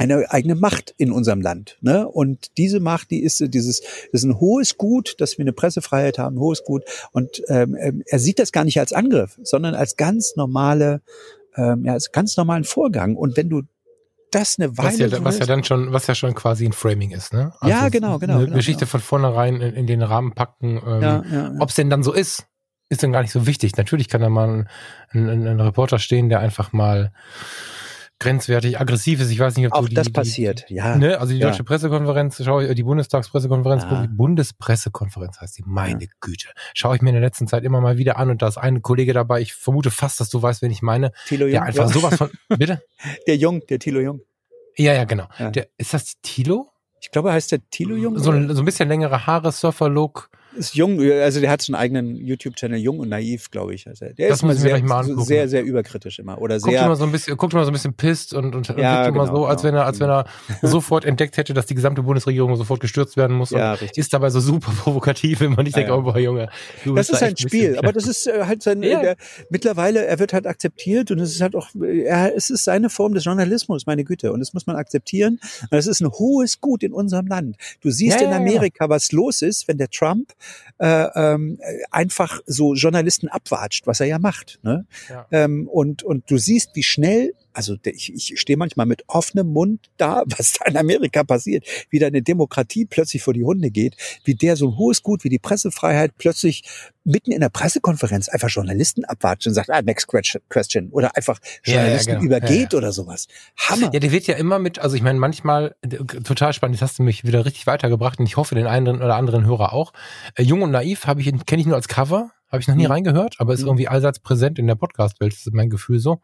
eine eigene Macht in unserem Land. Ne? Und diese Macht, die ist dieses, das ist ein hohes Gut, dass wir eine Pressefreiheit haben, ein hohes Gut. Und ähm, ähm er sieht das gar nicht als Angriff, sondern als ganz normale, ähm, ja, als ganz normalen Vorgang. Und wenn du das eine Weile. Was ja, was ja dann schon, was ja schon quasi ein Framing ist, ne? Also ja, genau, genau. Eine genau, Geschichte genau. von vornherein in, in, den Rahmen packen. Ähm, ja, ja, ja. Ob es denn dann so ist, ist dann gar nicht so wichtig. Natürlich kann da mal ein, ein, ein Reporter stehen, der einfach mal grenzwertig aggressiv ist. Ich weiß nicht, ob auch die, das passiert. Ja. Ne? Also die deutsche Pressekonferenz, schaue ich, die Bundestagspressekonferenz, ja. Bundespressekonferenz heißt die. Meine ja. Güte, schaue ich mir in der letzten Zeit immer mal wieder an und da ist ein Kollege dabei. Ich vermute fast, dass du weißt, wen ich meine. Thilo Jung. Der einfach sowas von. *laughs* Bitte. Der Jung, der Thilo Jung. Ja, ja, genau. Der, ist das Thilo? Ich glaube, heißt der Thilo Jung. So, so ein bisschen längere Haare, Surfer-Look ist jung, also der hat so einen eigenen YouTube-Channel, jung und naiv, glaube ich. Also der das ist immer sehr, mal sehr, sehr überkritisch immer. Oder guckt sehr. Immer so ein bisschen, guckt immer so ein bisschen pisst und, und ja, genau, immer so, als genau. wenn er, als wenn er *laughs* sofort entdeckt hätte, dass die gesamte Bundesregierung sofort gestürzt werden muss. Ja, und ist dabei so super *laughs* provokativ, wenn man nicht ja, denkt, oh, boah, Junge. Das ist da ein Spiel, aber das ist äh, halt sein, ja. der, mittlerweile, er wird halt akzeptiert und es ist halt auch, er, es ist seine Form des Journalismus, meine Güte. Und das muss man akzeptieren. Und es ist ein hohes Gut in unserem Land. Du siehst in Amerika, was los ist, wenn der Trump, äh, ähm, einfach so Journalisten abwatscht, was er ja macht. Ne? Ja. Ähm, und, und du siehst, wie schnell, also ich, ich stehe manchmal mit offenem Mund da, *laughs* was da in Amerika passiert, wie da eine Demokratie plötzlich vor die Hunde geht, wie der so ein hohes Gut wie die Pressefreiheit plötzlich mitten in der Pressekonferenz einfach Journalisten abwatscht und sagt, ah, next question oder einfach Journalisten ja, ja, genau. übergeht ja, oder sowas. Hammer. Ja, der wird ja immer mit, also ich meine, manchmal, total spannend, jetzt hast du mich wieder richtig weitergebracht und ich hoffe den einen oder anderen Hörer auch. Äh, Jung und Naiv habe ich, kenne ich nur als Cover, habe ich noch nie mhm. reingehört, aber ist mhm. irgendwie allseits präsent in der Podcast-Welt, das ist mein Gefühl so.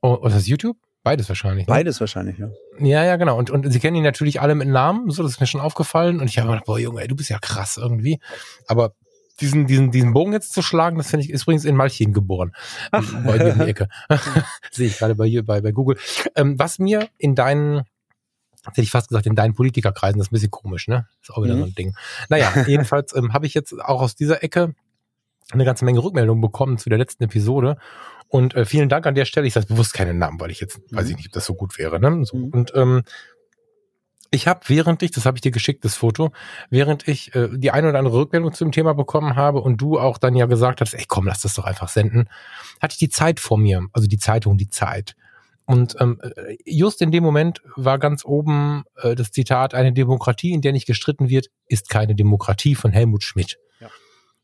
Oh, ist das YouTube? Beides wahrscheinlich. Ne? Beides wahrscheinlich, ja. Ja, ja, genau. Und, und sie kennen ihn natürlich alle mit Namen, so, das ist mir schon aufgefallen. Und ich habe gedacht, boah, Junge, ey, du bist ja krass irgendwie. Aber diesen, diesen, diesen Bogen jetzt zu schlagen, das finde ich, ist übrigens in Malchin geboren. Ach. Bei dir in die Ecke. *laughs* *laughs* Sehe ich gerade bei, bei, bei Google. Ähm, was mir in deinen, hätte ich fast gesagt, in deinen Politikerkreisen, das ist ein bisschen komisch, ne? ist auch wieder mhm. so ein Ding. Naja, *laughs* jedenfalls ähm, habe ich jetzt auch aus dieser Ecke eine ganze Menge Rückmeldungen bekommen zu der letzten Episode. Und äh, vielen Dank an der Stelle. Ich sage bewusst keinen Namen, weil ich jetzt mhm. weiß ich nicht, ob das so gut wäre. Ne? So, mhm. Und ähm, ich habe, während ich, das habe ich dir geschickt, das Foto, während ich äh, die eine oder andere Rückmeldung zum Thema bekommen habe und du auch dann ja gesagt hast, ey komm, lass das doch einfach senden, hatte ich die Zeit vor mir, also die Zeitung, die Zeit. Und ähm, just in dem Moment war ganz oben äh, das Zitat, eine Demokratie, in der nicht gestritten wird, ist keine Demokratie von Helmut Schmidt.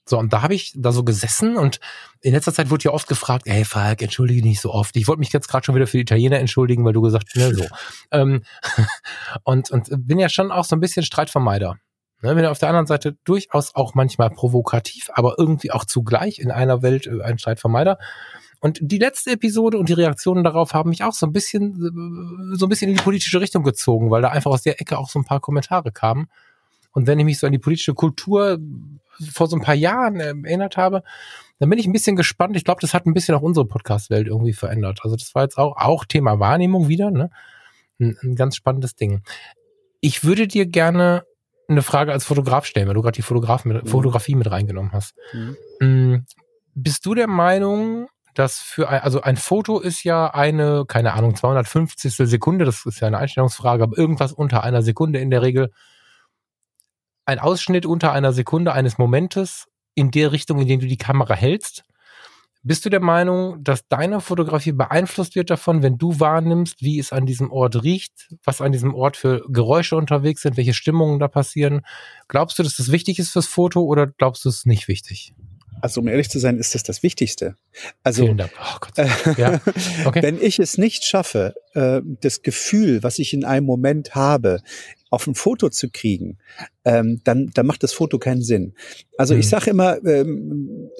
So, und da habe ich da so gesessen und in letzter Zeit wurde ja oft gefragt, hey Falk, entschuldige dich nicht so oft. Ich wollte mich jetzt gerade schon wieder für die Italiener entschuldigen, weil du gesagt hast, ne, so. ähm, *laughs* und, und bin ja schon auch so ein bisschen Streitvermeider. Ne, bin auf der anderen Seite durchaus auch manchmal provokativ, aber irgendwie auch zugleich in einer Welt äh, ein Streitvermeider. Und die letzte Episode und die Reaktionen darauf haben mich auch so ein bisschen, äh, so ein bisschen in die politische Richtung gezogen, weil da einfach aus der Ecke auch so ein paar Kommentare kamen. Und wenn ich mich so an die politische Kultur vor so ein paar Jahren äh, erinnert habe, dann bin ich ein bisschen gespannt. Ich glaube, das hat ein bisschen auch unsere Podcast-Welt irgendwie verändert. Also das war jetzt auch, auch Thema Wahrnehmung wieder, ne? Ein, ein ganz spannendes Ding. Ich würde dir gerne eine Frage als Fotograf stellen, weil du gerade die Fotograf mit, mhm. Fotografie mit reingenommen hast. Mhm. Mm, bist du der Meinung, dass für ein, also ein Foto ist ja eine, keine Ahnung, 250. Sekunde, das ist ja eine Einstellungsfrage, aber irgendwas unter einer Sekunde in der Regel. Ein Ausschnitt unter einer Sekunde eines Momentes in der Richtung, in der du die Kamera hältst. Bist du der Meinung, dass deine Fotografie beeinflusst wird davon, wenn du wahrnimmst, wie es an diesem Ort riecht, was an diesem Ort für Geräusche unterwegs sind, welche Stimmungen da passieren? Glaubst du, dass das wichtig ist fürs Foto oder glaubst du es nicht wichtig? Also um ehrlich zu sein, ist das das Wichtigste. Also. Oh Gott. Ja. *laughs* Okay. wenn ich es nicht schaffe, äh, das Gefühl, was ich in einem Moment habe, auf ein Foto zu kriegen, ähm, dann, dann macht das Foto keinen Sinn. Also ich hm. sage immer, ähm,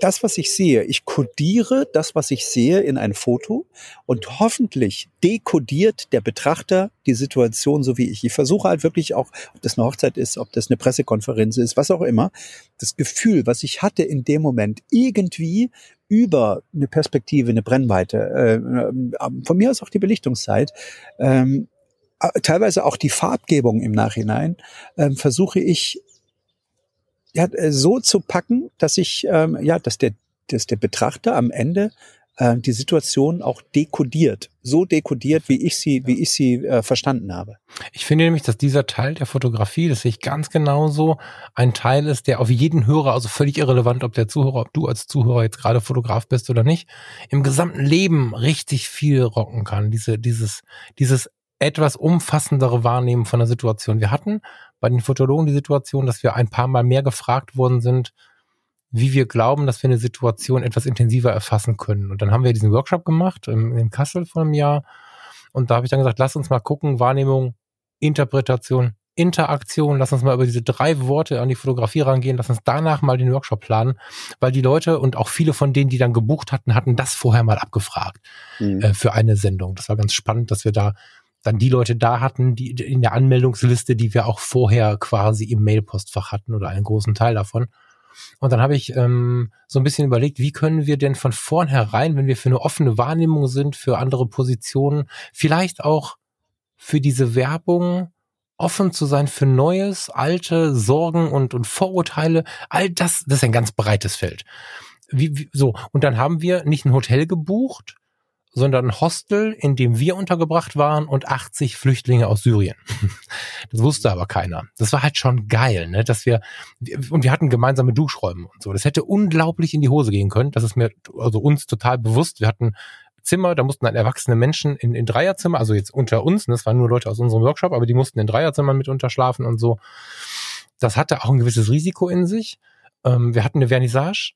das, was ich sehe, ich kodiere das, was ich sehe, in ein Foto und hoffentlich dekodiert der Betrachter die Situation so wie ich. Ich versuche halt wirklich auch, ob das eine Hochzeit ist, ob das eine Pressekonferenz ist, was auch immer, das Gefühl, was ich hatte in dem Moment, irgendwie über eine Perspektive, eine Brennweite, äh, äh von mir aus auch die Belichtungszeit, ähm, teilweise auch die Farbgebung im Nachhinein, äh, versuche ich ja, äh, so zu packen, dass ich, ähm, ja, dass der, dass der Betrachter am Ende äh, die Situation auch dekodiert, so dekodiert, wie ich sie, wie ich sie äh, verstanden habe. Ich finde nämlich, dass dieser Teil der Fotografie, das sehe ich ganz genauso, ein Teil ist, der auf jeden Hörer, also völlig irrelevant, ob der Zuhörer, ob du als Zuhörer jetzt gerade Fotograf bist oder nicht, im gesamten Leben richtig viel rocken kann. Diese, dieses, dieses etwas umfassendere Wahrnehmen von der Situation. Wir hatten bei den Fotologen die Situation, dass wir ein paar Mal mehr gefragt worden sind, wie wir glauben, dass wir eine Situation etwas intensiver erfassen können. Und dann haben wir diesen Workshop gemacht in, in Kassel vor einem Jahr. Und da habe ich dann gesagt, lass uns mal gucken, Wahrnehmung, Interpretation, Interaktion, lass uns mal über diese drei Worte an die Fotografie rangehen, lass uns danach mal den Workshop planen, weil die Leute und auch viele von denen, die dann gebucht hatten, hatten das vorher mal abgefragt mhm. äh, für eine Sendung. Das war ganz spannend, dass wir da dann die Leute da hatten, die in der Anmeldungsliste, die wir auch vorher quasi im Mailpostfach hatten oder einen großen Teil davon. Und dann habe ich ähm, so ein bisschen überlegt, wie können wir denn von vornherein, wenn wir für eine offene Wahrnehmung sind, für andere Positionen, vielleicht auch für diese Werbung offen zu sein für Neues, alte Sorgen und, und Vorurteile, all das, das ist ein ganz breites Feld. Wie, wie, so, und dann haben wir nicht ein Hotel gebucht, sondern ein Hostel, in dem wir untergebracht waren und 80 Flüchtlinge aus Syrien. *laughs* Das wusste aber keiner. Das war halt schon geil, ne, dass wir und wir hatten gemeinsame Duschräume und so. Das hätte unglaublich in die Hose gehen können. Das ist mir also uns total bewusst. Wir hatten Zimmer, da mussten dann erwachsene Menschen in, in Dreierzimmer, also jetzt unter uns, ne, das waren nur Leute aus unserem Workshop, aber die mussten in Dreierzimmern mit unterschlafen und so. Das hatte auch ein gewisses Risiko in sich. Ähm, wir hatten eine Vernissage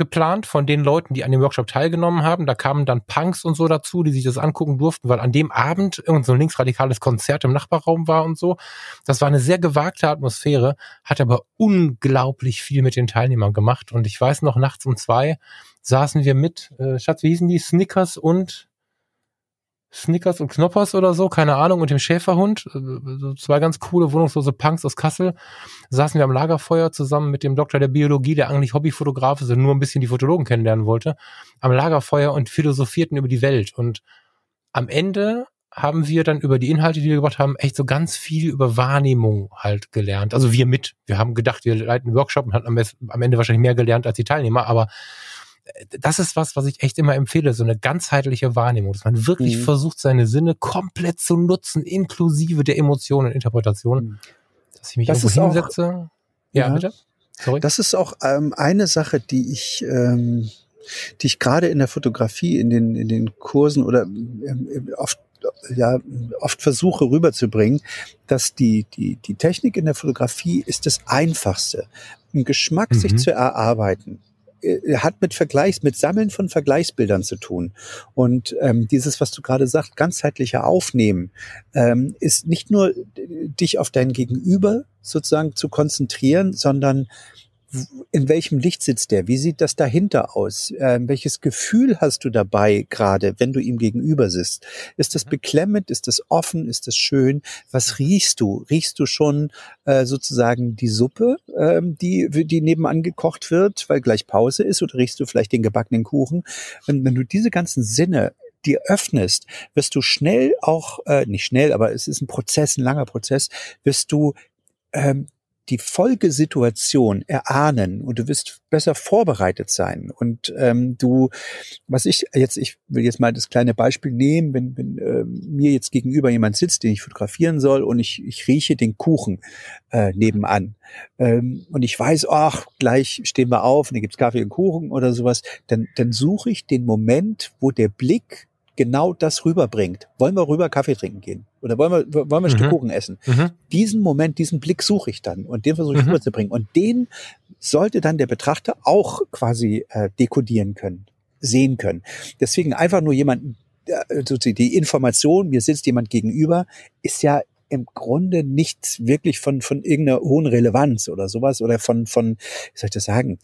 geplant von den Leuten, die an dem Workshop teilgenommen haben. Da kamen dann Punks und so dazu, die sich das angucken durften, weil an dem Abend irgendein so ein linksradikales Konzert im Nachbarraum war und so. Das war eine sehr gewagte Atmosphäre, hat aber unglaublich viel mit den Teilnehmern gemacht. Und ich weiß noch, nachts um zwei saßen wir mit, äh, Schatz, wie hießen die? Snickers und Snickers und Knoppers oder so, keine Ahnung, und dem Schäferhund, äh, so zwei ganz coole wohnungslose Punks aus Kassel, saßen wir am Lagerfeuer zusammen mit dem Doktor der Biologie, der eigentlich Hobbyfotograf ist und nur ein bisschen die Fotologen kennenlernen wollte, am Lagerfeuer und philosophierten über die Welt. Und am Ende haben wir dann über die Inhalte, die wir gebracht haben, echt so ganz viel über Wahrnehmung halt gelernt. Also wir mit. Wir haben gedacht, wir leiten einen Workshop und hatten am Ende wahrscheinlich mehr gelernt als die Teilnehmer, aber das ist was, was ich echt immer empfehle, so eine ganzheitliche Wahrnehmung, dass man wirklich mhm. versucht, seine Sinne komplett zu nutzen, inklusive der Emotionen und Interpretation. Mhm. Dass ich mich das irgendwo hinsetze. Auch, ja, ja, bitte? Sorry. Das ist auch ähm, eine Sache, die ich, ähm, die ich gerade in der Fotografie, in den, in den Kursen oder ähm, oft ja oft versuche rüberzubringen, dass die die die Technik in der Fotografie ist das einfachste, einen Geschmack mhm. sich zu erarbeiten hat mit Vergleichs, mit Sammeln von Vergleichsbildern zu tun. Und ähm, dieses, was du gerade sagst, ganzheitliche Aufnehmen, ähm, ist nicht nur dich auf dein Gegenüber sozusagen zu konzentrieren, sondern in welchem Licht sitzt der? Wie sieht das dahinter aus? Ähm, welches Gefühl hast du dabei gerade, wenn du ihm gegenüber sitzt? Ist das mhm. beklemmend? Ist das offen? Ist das schön? Was riechst du? Riechst du schon äh, sozusagen die Suppe, ähm, die, die nebenan gekocht wird, weil gleich Pause ist? Oder riechst du vielleicht den gebackenen Kuchen? Und wenn du diese ganzen Sinne dir öffnest, wirst du schnell auch, äh, nicht schnell, aber es ist ein Prozess, ein langer Prozess, wirst du ähm, die Folgesituation erahnen und du wirst besser vorbereitet sein. Und ähm, du, was ich jetzt, ich will jetzt mal das kleine Beispiel nehmen, wenn, wenn äh, mir jetzt gegenüber jemand sitzt, den ich fotografieren soll und ich, ich rieche den Kuchen äh, nebenan. Ähm, und ich weiß, ach, gleich stehen wir auf und dann gibt's Kaffee und Kuchen oder sowas, dann, dann suche ich den Moment, wo der Blick genau das rüberbringt. Wollen wir rüber Kaffee trinken gehen? Oder wollen wir, wollen wir ein mhm. Stück Kuchen essen? Mhm. Diesen Moment, diesen Blick suche ich dann und den versuche ich mhm. rüberzubringen. Und den sollte dann der Betrachter auch quasi äh, dekodieren können, sehen können. Deswegen einfach nur jemanden, äh, die Information, mir sitzt jemand gegenüber, ist ja im Grunde nichts wirklich von, von irgendeiner hohen Relevanz oder sowas oder von, von, wie soll ich das sagen,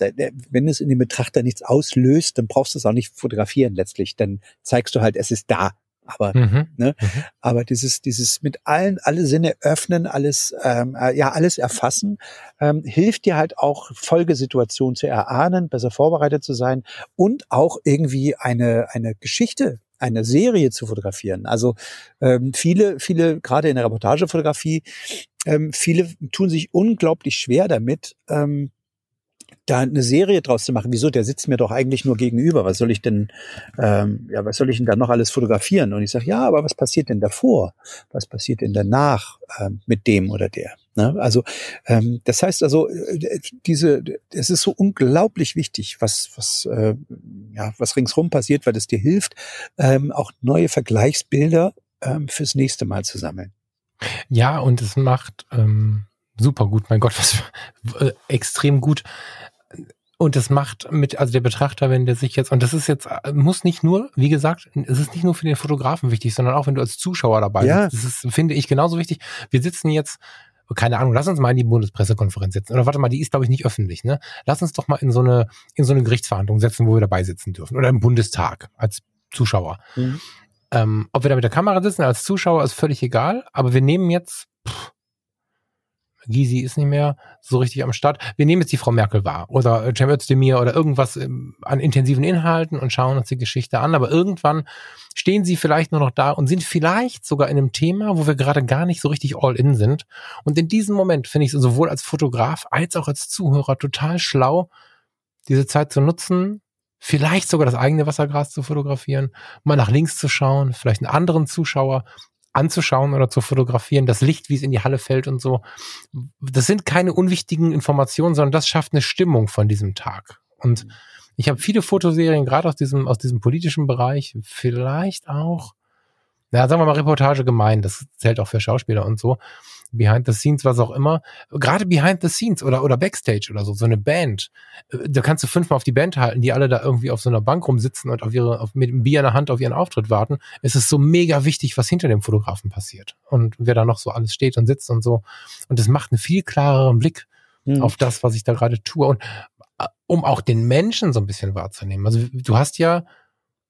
wenn es in dem Betrachter nichts auslöst, dann brauchst du es auch nicht fotografieren letztlich. Dann zeigst du halt, es ist da. Aber, mhm. ne, mhm. aber dieses, dieses mit allen, alle Sinne öffnen, alles, ähm, äh, ja, alles erfassen, ähm, hilft dir halt auch Folgesituationen zu erahnen, besser vorbereitet zu sein und auch irgendwie eine, eine Geschichte eine Serie zu fotografieren. Also ähm, viele, viele, gerade in der Reportagefotografie, ähm, viele tun sich unglaublich schwer damit, ähm, da eine Serie draus zu machen. Wieso? Der sitzt mir doch eigentlich nur gegenüber. Was soll ich denn, ähm, ja, was soll ich denn da noch alles fotografieren? Und ich sage, ja, aber was passiert denn davor? Was passiert denn danach ähm, mit dem oder der? Ne? Also ähm, das heißt also, äh, diese, es ist so unglaublich wichtig, was, was, äh, ja, was ringsrum passiert, weil es dir hilft, ähm, auch neue Vergleichsbilder ähm, fürs nächste Mal zu sammeln. Ja, und es macht ähm, super gut, mein Gott, was äh, extrem gut und das macht mit, also der Betrachter, wenn der sich jetzt, und das ist jetzt, muss nicht nur, wie gesagt, es ist nicht nur für den Fotografen wichtig, sondern auch wenn du als Zuschauer dabei ja. bist. Das ist, finde ich, genauso wichtig. Wir sitzen jetzt, keine Ahnung, lass uns mal in die Bundespressekonferenz setzen. Oder warte mal, die ist, glaube ich, nicht öffentlich, ne? Lass uns doch mal in so eine, in so eine Gerichtsverhandlung setzen, wo wir dabei sitzen dürfen. Oder im Bundestag als Zuschauer. Mhm. Ähm, ob wir da mit der Kamera sitzen als Zuschauer, ist völlig egal, aber wir nehmen jetzt, pff, Gysi ist nicht mehr so richtig am Start. Wir nehmen jetzt die Frau Merkel wahr oder Cem Özdemir oder irgendwas ähm, an intensiven Inhalten und schauen uns die Geschichte an. Aber irgendwann stehen sie vielleicht nur noch da und sind vielleicht sogar in einem Thema, wo wir gerade gar nicht so richtig all in sind. Und in diesem Moment finde ich es sowohl als Fotograf als auch als Zuhörer total schlau, diese Zeit zu nutzen, vielleicht sogar das eigene Wassergras zu fotografieren, mal nach links zu schauen, vielleicht einen anderen Zuschauer anzuschauen oder zu fotografieren, das Licht, wie es in die Halle fällt und so. Das sind keine unwichtigen Informationen, sondern das schafft eine Stimmung von diesem Tag. Und ich habe viele Fotoserien, gerade aus diesem, aus diesem politischen Bereich, vielleicht auch, na, sagen wir mal Reportage gemein, das zählt auch für Schauspieler und so, Behind the Scenes, was auch immer. Gerade Behind the Scenes oder, oder Backstage oder so, so eine Band. Äh, da kannst du fünfmal auf die Band halten, die alle da irgendwie auf so einer Bank rumsitzen und auf ihre, auf, mit dem Bier in der Hand auf ihren Auftritt warten. Es ist so mega wichtig, was hinter dem Fotografen passiert und wer da noch so alles steht und sitzt und so. Und das macht einen viel klareren Blick mhm. auf das, was ich da gerade tue und äh, um auch den Menschen so ein bisschen wahrzunehmen. Also du hast ja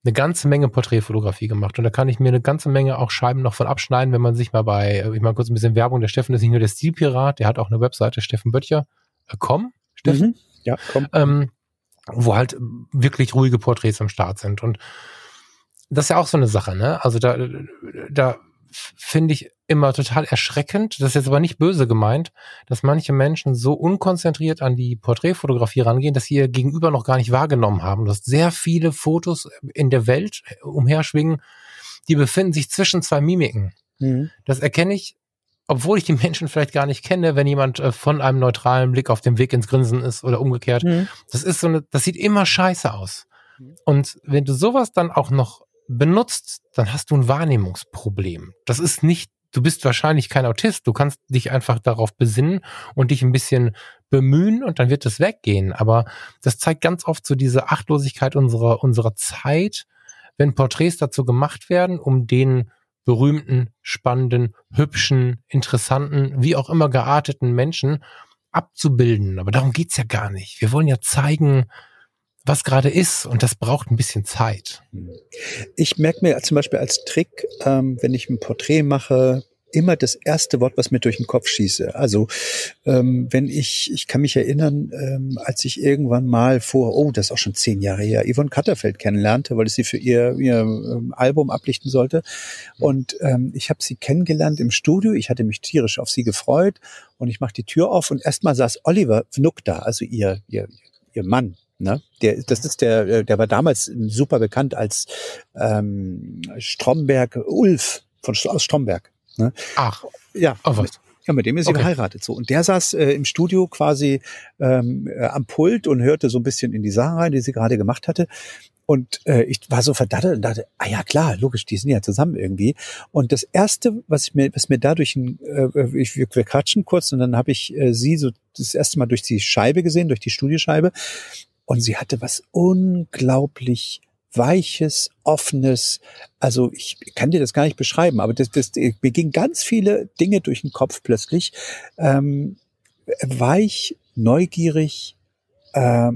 eine ganze Menge Porträtfotografie gemacht und da kann ich mir eine ganze Menge auch Scheiben noch von abschneiden, wenn man sich mal bei, äh, ich mal kurz ein bisschen Werbung, der Steffen ist nicht nur der Stilpirat, der hat auch eine Webseite, Steffen Böttcher, äh, komm, Steffen? Mhm. Ja, komm. Ähm, wo halt wirklich ruhige Porträts am Start sind und das ist ja auch so eine Sache, ne? Also da, da finde ich immer total erschreckend. Das ist jetzt aber nicht böse gemeint, dass manche Menschen so unkonzentriert an die Porträtfotografie rangehen, dass sie ihr Gegenüber noch gar nicht wahrgenommen haben. Du hast sehr viele Fotos in der Welt umherschwingen, die befinden sich zwischen zwei Mimiken. Mhm. Das erkenne ich, obwohl ich die Menschen vielleicht gar nicht kenne, wenn jemand äh, von einem neutralen Blick auf dem Weg ins Grinsen ist oder umgekehrt. Mhm. Das ist so eine, das sieht immer scheiße aus. Mhm. Und wenn du sowas dann auch noch benutzt, dann hast du ein Wahrnehmungsproblem. Das ist nicht, du bist wahrscheinlich kein Autist, du kannst dich einfach darauf besinnen und dich ein bisschen bemühen und dann wird es weggehen. Aber das zeigt ganz oft so diese Achtlosigkeit unserer, unserer Zeit, wenn Porträts dazu gemacht werden, um den berühmten, spannenden, hübschen, interessanten, wie auch immer gearteten Menschen abzubilden. Aber darum geht's ja gar nicht. Wir wollen ja zeigen, was gerade ist und das braucht ein bisschen Zeit. Ich merke mir zum Beispiel als Trick, ähm, wenn ich ein Porträt mache, immer das erste Wort, was mir durch den Kopf schieße. Also ähm, wenn ich, ich kann mich erinnern, ähm, als ich irgendwann mal vor, oh, das ist auch schon zehn Jahre her, Yvonne Katterfeld kennenlernte, weil ich sie für ihr, ihr ähm, Album ablichten sollte. Und ähm, ich habe sie kennengelernt im Studio. Ich hatte mich tierisch auf sie gefreut und ich mache die Tür auf und erstmal saß Oliver Vnuck da, also ihr, ihr, ihr Mann, Ne? Der, das ist der, der war damals super bekannt als ähm, Stromberg Ulf von aus Stromberg. Ne? Ach, ja. Ach, was? Ja, mit dem ist sie okay. geheiratet. So. Und der saß äh, im Studio quasi ähm, äh, am Pult und hörte so ein bisschen in die Sache rein, die sie gerade gemacht hatte. Und äh, ich war so verdattelt und dachte, ah ja klar, logisch, die sind ja zusammen irgendwie. Und das erste, was ich mir, was mir dadurch, äh, ich, wir, wir quatschen kurz und dann habe ich äh, sie so das erste Mal durch die Scheibe gesehen, durch die Studioscheibe. Und sie hatte was unglaublich weiches, offenes, also ich kann dir das gar nicht beschreiben, aber das, das, mir gingen ganz viele Dinge durch den Kopf plötzlich. Ähm, weich, neugierig, äh,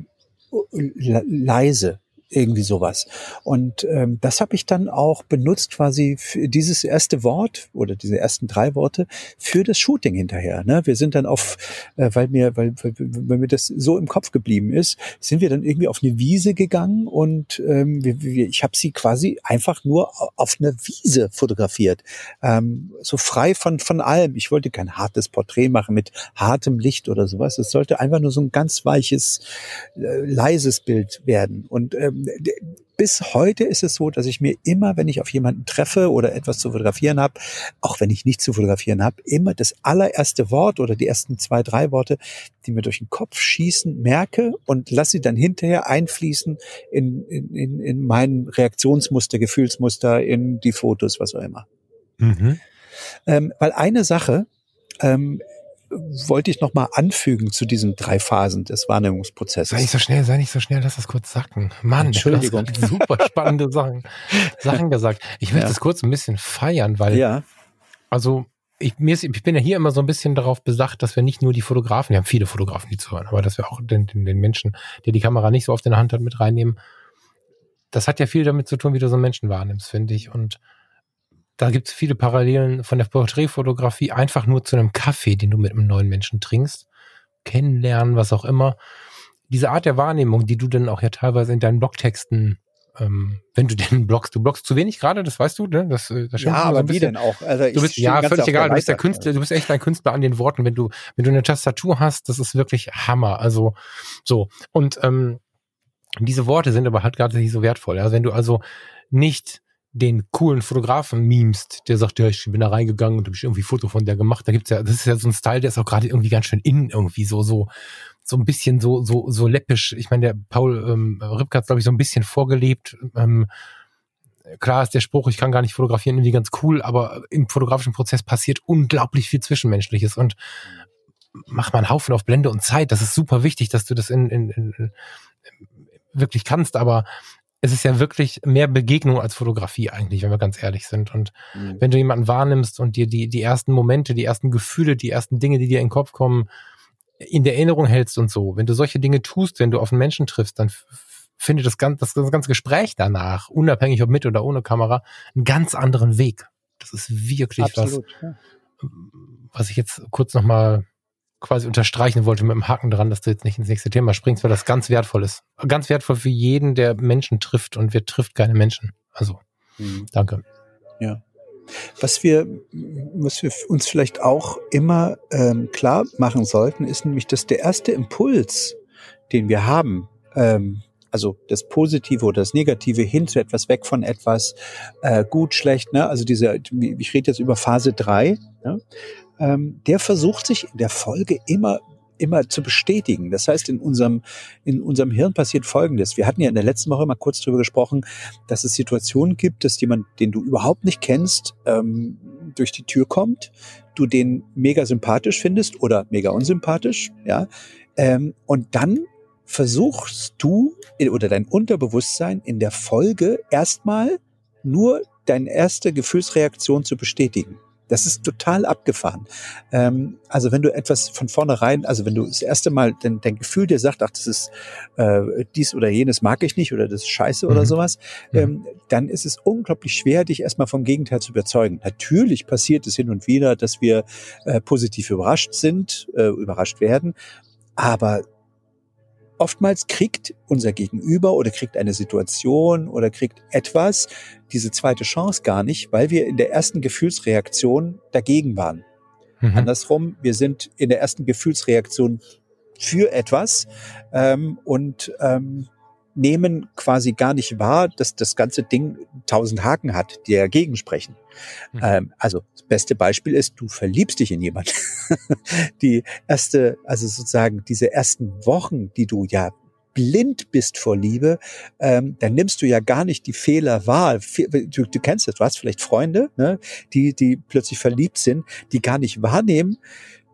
leise, irgendwie sowas. Und ähm, das habe ich dann auch benutzt, quasi für dieses erste Wort oder diese ersten drei Worte für das Shooting hinterher. Ne? Wir sind dann auf, äh, weil mir, weil, weil, weil mir das so im Kopf geblieben ist, sind wir dann irgendwie auf eine Wiese gegangen und ähm, wir, wir, ich habe sie quasi einfach nur auf einer Wiese fotografiert, ähm, so frei von von allem. Ich wollte kein hartes Porträt machen mit hartem Licht oder sowas. Es sollte einfach nur so ein ganz weiches, äh, leises Bild werden und ähm, bis heute ist es so, dass ich mir immer, wenn ich auf jemanden treffe oder etwas zu fotografieren habe, auch wenn ich nichts zu fotografieren habe, immer das allererste Wort oder die ersten zwei, drei Worte, die mir durch den Kopf schießen, merke und lasse sie dann hinterher einfließen in, in, in, in mein Reaktionsmuster, Gefühlsmuster, in die Fotos, was auch immer. Mhm. Ähm, weil eine Sache, ähm, wollte ich noch mal anfügen zu diesen drei Phasen des Wahrnehmungsprozesses. Sei nicht so schnell, sei nicht so schnell, lass das kurz sacken. Mann, Entschuldigung. *laughs* super spannende Sachen, Sachen gesagt. Ich will ja. das kurz ein bisschen feiern, weil, ja. also, ich, mir ist, ich bin ja hier immer so ein bisschen darauf besacht, dass wir nicht nur die Fotografen, wir haben viele Fotografen, die zuhören, aber dass wir auch den, den, den Menschen, der die Kamera nicht so oft in der Hand hat, mit reinnehmen. Das hat ja viel damit zu tun, wie du so einen Menschen wahrnimmst, finde ich. Und da gibt es viele Parallelen von der Porträtfotografie einfach nur zu einem Kaffee, den du mit einem neuen Menschen trinkst, kennenlernen, was auch immer. Diese Art der Wahrnehmung, die du dann auch ja teilweise in deinen Blogtexten ähm, wenn du *laughs* den blockst, du blockst zu wenig gerade, das weißt du, ne? Das, äh, das ja, aber so wie denn auch? Also du bist ja völlig egal, du bist der Künstler, du bist echt ein Künstler an den Worten, wenn du, wenn du eine Tastatur hast, das ist wirklich Hammer. Also so. Und ähm, diese Worte sind aber halt gerade nicht so wertvoll. Also wenn du also nicht den coolen Fotografen memst, der sagt, ja, ich bin da reingegangen und habe ich irgendwie Foto von der gemacht. Da gibt's ja, das ist ja so ein Style, der ist auch gerade irgendwie ganz schön in irgendwie so, so, so ein bisschen so, so, so läppisch. Ich meine, der Paul ähm, Ripke hat glaube ich so ein bisschen vorgelebt. Ähm, klar ist der Spruch, ich kann gar nicht fotografieren, irgendwie ganz cool, aber im fotografischen Prozess passiert unglaublich viel Zwischenmenschliches und mach mal einen Haufen auf Blende und Zeit. Das ist super wichtig, dass du das in, in, in wirklich kannst, aber es ist ja wirklich mehr Begegnung als Fotografie eigentlich, wenn wir ganz ehrlich sind. Und mhm. wenn du jemanden wahrnimmst und dir die, die ersten Momente, die ersten Gefühle, die ersten Dinge, die dir in den Kopf kommen, in der Erinnerung hältst und so, wenn du solche Dinge tust, wenn du auf einen Menschen triffst, dann findet das ganze, das ganze Gespräch danach, unabhängig ob mit oder ohne Kamera, einen ganz anderen Weg. Das ist wirklich Absolut, was, ja. was ich jetzt kurz nochmal quasi unterstreichen wollte mit dem Haken dran, dass du jetzt nicht ins nächste Thema springst, weil das ganz wertvoll ist. Ganz wertvoll für jeden, der Menschen trifft und wir trifft keine Menschen. Also, mhm. danke. Ja. Was wir, was wir uns vielleicht auch immer ähm, klar machen sollten, ist nämlich, dass der erste Impuls, den wir haben, ähm, also das Positive oder das Negative hin zu etwas, weg von etwas, äh, gut, schlecht, ne? Also diese, ich rede jetzt über Phase drei, ne? Ähm, der versucht sich in der Folge immer immer zu bestätigen. Das heißt, in unserem, in unserem Hirn passiert Folgendes. Wir hatten ja in der letzten Woche mal kurz darüber gesprochen, dass es Situationen gibt, dass jemand, den du überhaupt nicht kennst, ähm, durch die Tür kommt, du den mega sympathisch findest oder mega unsympathisch, ja, ähm, und dann versuchst du oder dein Unterbewusstsein in der Folge erstmal nur deine erste Gefühlsreaktion zu bestätigen. Das ist total abgefahren. Ähm, also wenn du etwas von vornherein, also wenn du das erste Mal dein, dein Gefühl dir sagt, ach, das ist äh, dies oder jenes mag ich nicht oder das ist scheiße mhm. oder sowas, ähm, dann ist es unglaublich schwer, dich erstmal vom Gegenteil zu überzeugen. Natürlich passiert es hin und wieder, dass wir äh, positiv überrascht sind, äh, überrascht werden, aber oftmals kriegt unser Gegenüber oder kriegt eine Situation oder kriegt etwas diese zweite Chance gar nicht, weil wir in der ersten Gefühlsreaktion dagegen waren. Mhm. Andersrum, wir sind in der ersten Gefühlsreaktion für etwas ähm, und ähm, nehmen quasi gar nicht wahr, dass das ganze Ding tausend Haken hat, die dagegen sprechen. Mhm. Ähm, also das beste Beispiel ist, du verliebst dich in jemanden. *laughs* die erste, also sozusagen diese ersten Wochen, die du ja blind bist vor Liebe, ähm, dann nimmst du ja gar nicht die Fehler wahr. Du, du kennst das, du hast vielleicht Freunde, ne, die, die plötzlich verliebt sind, die gar nicht wahrnehmen,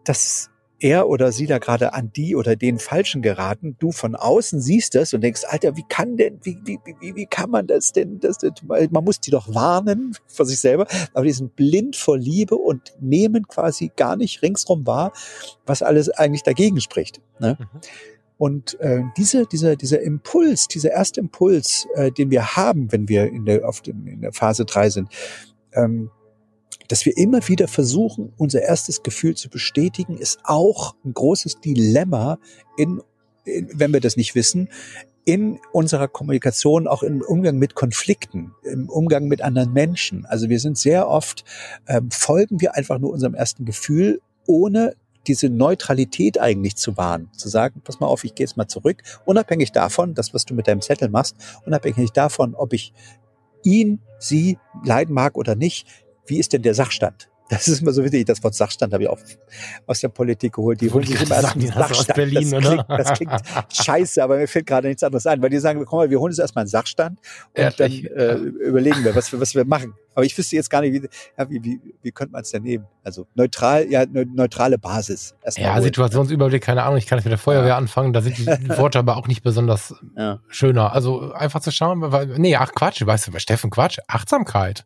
dass er oder sie da gerade an die oder den Falschen geraten. Du von außen siehst das und denkst, Alter, wie kann denn, wie, wie, wie, wie kann man das denn? Das, das, man muss die doch warnen *laughs* vor sich selber, aber die sind blind vor Liebe und nehmen quasi gar nicht ringsrum wahr, was alles eigentlich dagegen spricht. Ne? Mhm. Und äh, diese, dieser, dieser Impuls, dieser erste Impuls, äh, den wir haben, wenn wir in der, auf den, in der Phase drei sind, ähm, dass wir immer wieder versuchen, unser erstes Gefühl zu bestätigen, ist auch ein großes Dilemma in, in wenn wir das nicht wissen, in unserer Kommunikation, auch im Umgang mit Konflikten, im Umgang mit anderen Menschen. Also wir sind sehr oft, ähm, folgen wir einfach nur unserem ersten Gefühl, ohne diese Neutralität eigentlich zu wahren, zu sagen, pass mal auf, ich gehe jetzt mal zurück, unabhängig davon, das, was du mit deinem Zettel machst, unabhängig davon, ob ich ihn, sie leiden mag oder nicht, wie ist denn der Sachstand? Das ist immer so wichtig. Das Wort Sachstand habe ich auch aus der Politik geholt. Die holen sich immer einen Sachstand. Berlin, das, klingt, das klingt scheiße, aber mir fällt gerade nichts anderes ein, weil die sagen, komm mal, wir holen uns erstmal einen Sachstand und Ehrlich? dann äh, überlegen wir, was wir, was wir machen. Aber ich wüsste jetzt gar nicht, wie, ja, wie, wie, wie könnte man es denn nehmen? Also neutral, ja, ne, neutrale Basis. Ja, holen. Situationsüberblick, keine Ahnung. Ich kann jetzt mit der Feuerwehr ja. anfangen. Da sind die *laughs* Worte aber auch nicht besonders ja. schöner. Also einfach zu schauen, weil, nee, ach Quatsch, weißt du, Steffen, Quatsch, Achtsamkeit.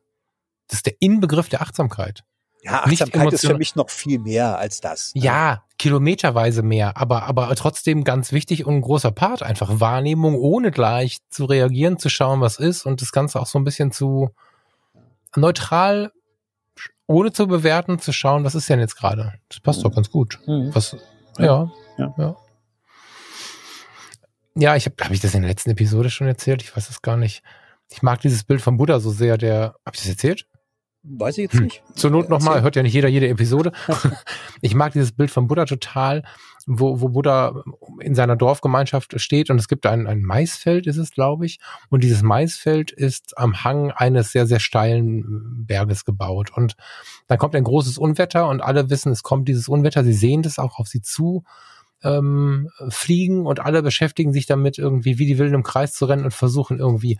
Das ist der Inbegriff der Achtsamkeit. Ja, Achtsamkeit ist für mich noch viel mehr als das. Ne? Ja, kilometerweise mehr, aber, aber trotzdem ganz wichtig und ein großer Part. Einfach Wahrnehmung, ohne gleich zu reagieren, zu schauen, was ist und das Ganze auch so ein bisschen zu neutral, ohne zu bewerten, zu schauen, was ist denn jetzt gerade. Das passt doch ganz gut. Mhm. Was, ja, ja. ja. Ja, ich habe, habe ich das in der letzten Episode schon erzählt? Ich weiß es gar nicht. Ich mag dieses Bild von Buddha so sehr, der, habe ich das erzählt? Weiß ich jetzt hm. nicht. Zur Not nochmal, hört ja nicht jeder jede Episode. *laughs* ich mag dieses Bild von Buddha total, wo, wo Buddha in seiner Dorfgemeinschaft steht und es gibt ein, ein Maisfeld, ist es, glaube ich. Und dieses Maisfeld ist am Hang eines sehr, sehr steilen Berges gebaut. Und dann kommt ein großes Unwetter und alle wissen, es kommt dieses Unwetter. Sie sehen das auch auf sie zu ähm, fliegen und alle beschäftigen sich damit, irgendwie wie die Wilden im Kreis zu rennen und versuchen irgendwie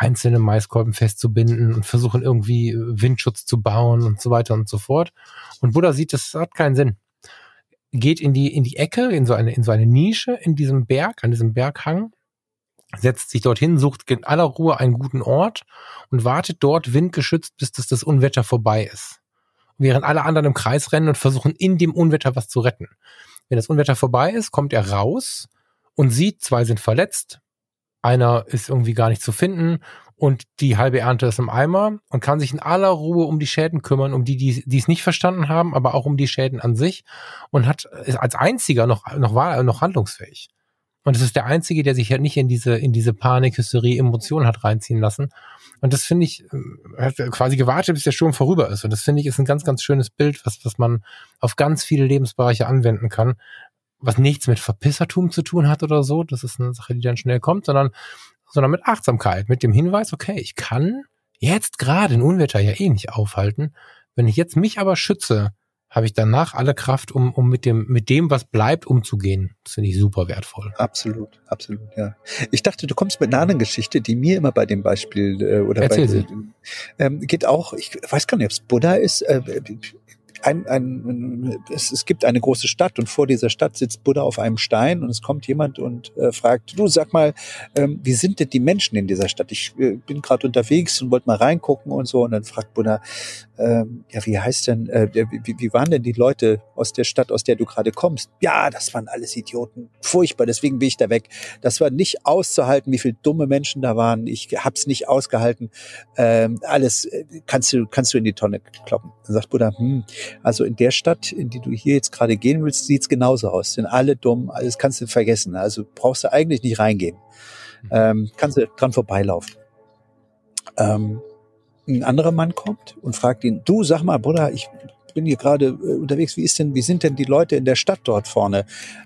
einzelne Maiskolben festzubinden und versuchen irgendwie äh, Windschutz zu bauen und so weiter und so fort. Und Buddha sieht, das hat keinen Sinn. Geht in die, in die Ecke, in so eine, in so eine Nische in diesem Berg, an diesem Berghang, setzt sich dorthin, sucht in aller Ruhe einen guten Ort und wartet dort windgeschützt, bis das, das Unwetter vorbei ist. Während alle anderen im Kreis rennen und versuchen in dem Unwetter was zu retten. Wenn das Unwetter vorbei ist, kommt er raus und sieht, zwei sind verletzt, einer ist irgendwie gar nicht zu finden und die halbe Ernte ist im Eimer und kann sich in aller Ruhe um die Schäden kümmern, um die, die, die es nicht verstanden haben, aber auch um die Schäden an sich und hat ist als einziger noch noch war noch handlungsfähig. Und es ist der einzige, der sich halt nicht in diese in diese Panik, Hysterie, Emotionen hat reinziehen lassen. Und das finde ich, er hat quasi gewartet, bis der Sturm vorüber ist. Und das finde ich ist ein ganz, ganz schönes Bild, was, was man auf ganz viele Lebensbereiche anwenden kann was nichts mit Verpissertum zu tun hat oder so, das ist eine Sache, die dann schnell kommt, sondern, sondern mit Achtsamkeit, mit dem Hinweis, okay, ich kann jetzt gerade ein Unwetter ja eh nicht aufhalten. Wenn ich jetzt mich aber schütze, habe ich danach alle Kraft, um, um mit dem, mit dem, was bleibt, umzugehen. Das finde ich super wertvoll. Absolut, absolut, ja. Ich dachte, du kommst mit einer anderen Geschichte, die mir immer bei dem Beispiel äh, oder Erzähl bei sie. Ähm, geht auch, ich weiß gar nicht, ob es Buddha ist. Äh, ein, ein, es, es gibt eine große Stadt und vor dieser Stadt sitzt Buddha auf einem Stein und es kommt jemand und äh, fragt, du sag mal, ähm, wie sind denn die Menschen in dieser Stadt? Ich äh, bin gerade unterwegs und wollte mal reingucken und so und dann fragt Buddha, ähm, ja, wie heißt denn, äh, wie, wie waren denn die Leute aus der Stadt, aus der du gerade kommst? Ja, das waren alles Idioten. Furchtbar, deswegen bin ich da weg. Das war nicht auszuhalten, wie viele dumme Menschen da waren. Ich hab's nicht ausgehalten. Ähm, alles äh, kannst du, kannst du in die Tonne kloppen. Dann sagt Buddha, hm, also in der Stadt, in die du hier jetzt gerade gehen willst, sieht's genauso aus. Sind alle dumm, alles kannst du vergessen. Also brauchst du eigentlich nicht reingehen. Mhm. Ähm, kannst du dran vorbeilaufen. Ähm, ein anderer Mann kommt und fragt ihn, du sag mal, Bruder, ich bin hier gerade äh, unterwegs, wie ist denn, wie sind denn die Leute in der Stadt dort vorne?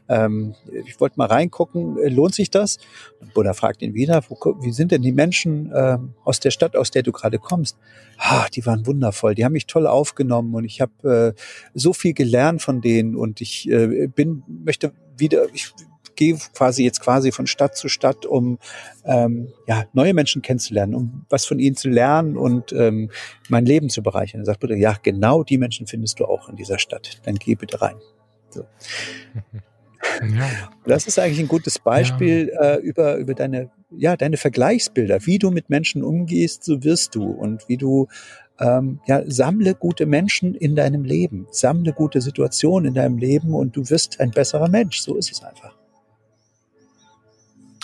Ähm, ich wollte mal reingucken, äh, lohnt sich das? Und Buddha fragt ihn wieder, wo, wie sind denn die Menschen äh, aus der Stadt, aus der du gerade kommst? Ah, die waren wundervoll, die haben mich toll aufgenommen und ich habe äh, so viel gelernt von denen und ich äh, bin, möchte wieder, ich gehe quasi jetzt quasi von Stadt zu Stadt, um ähm, ja, neue Menschen kennenzulernen, um was von ihnen zu lernen und ähm, mein Leben zu bereichern. Er sagt bitte, ja, genau die Menschen findest du auch in dieser Stadt. Dann geh bitte rein. So. *laughs* Ja. Das ist eigentlich ein gutes Beispiel ja. äh, über, über deine, ja, deine Vergleichsbilder, wie du mit Menschen umgehst, so wirst du und wie du ähm, ja, sammle gute Menschen in deinem Leben, sammle gute Situationen in deinem Leben und du wirst ein besserer Mensch. So ist es einfach.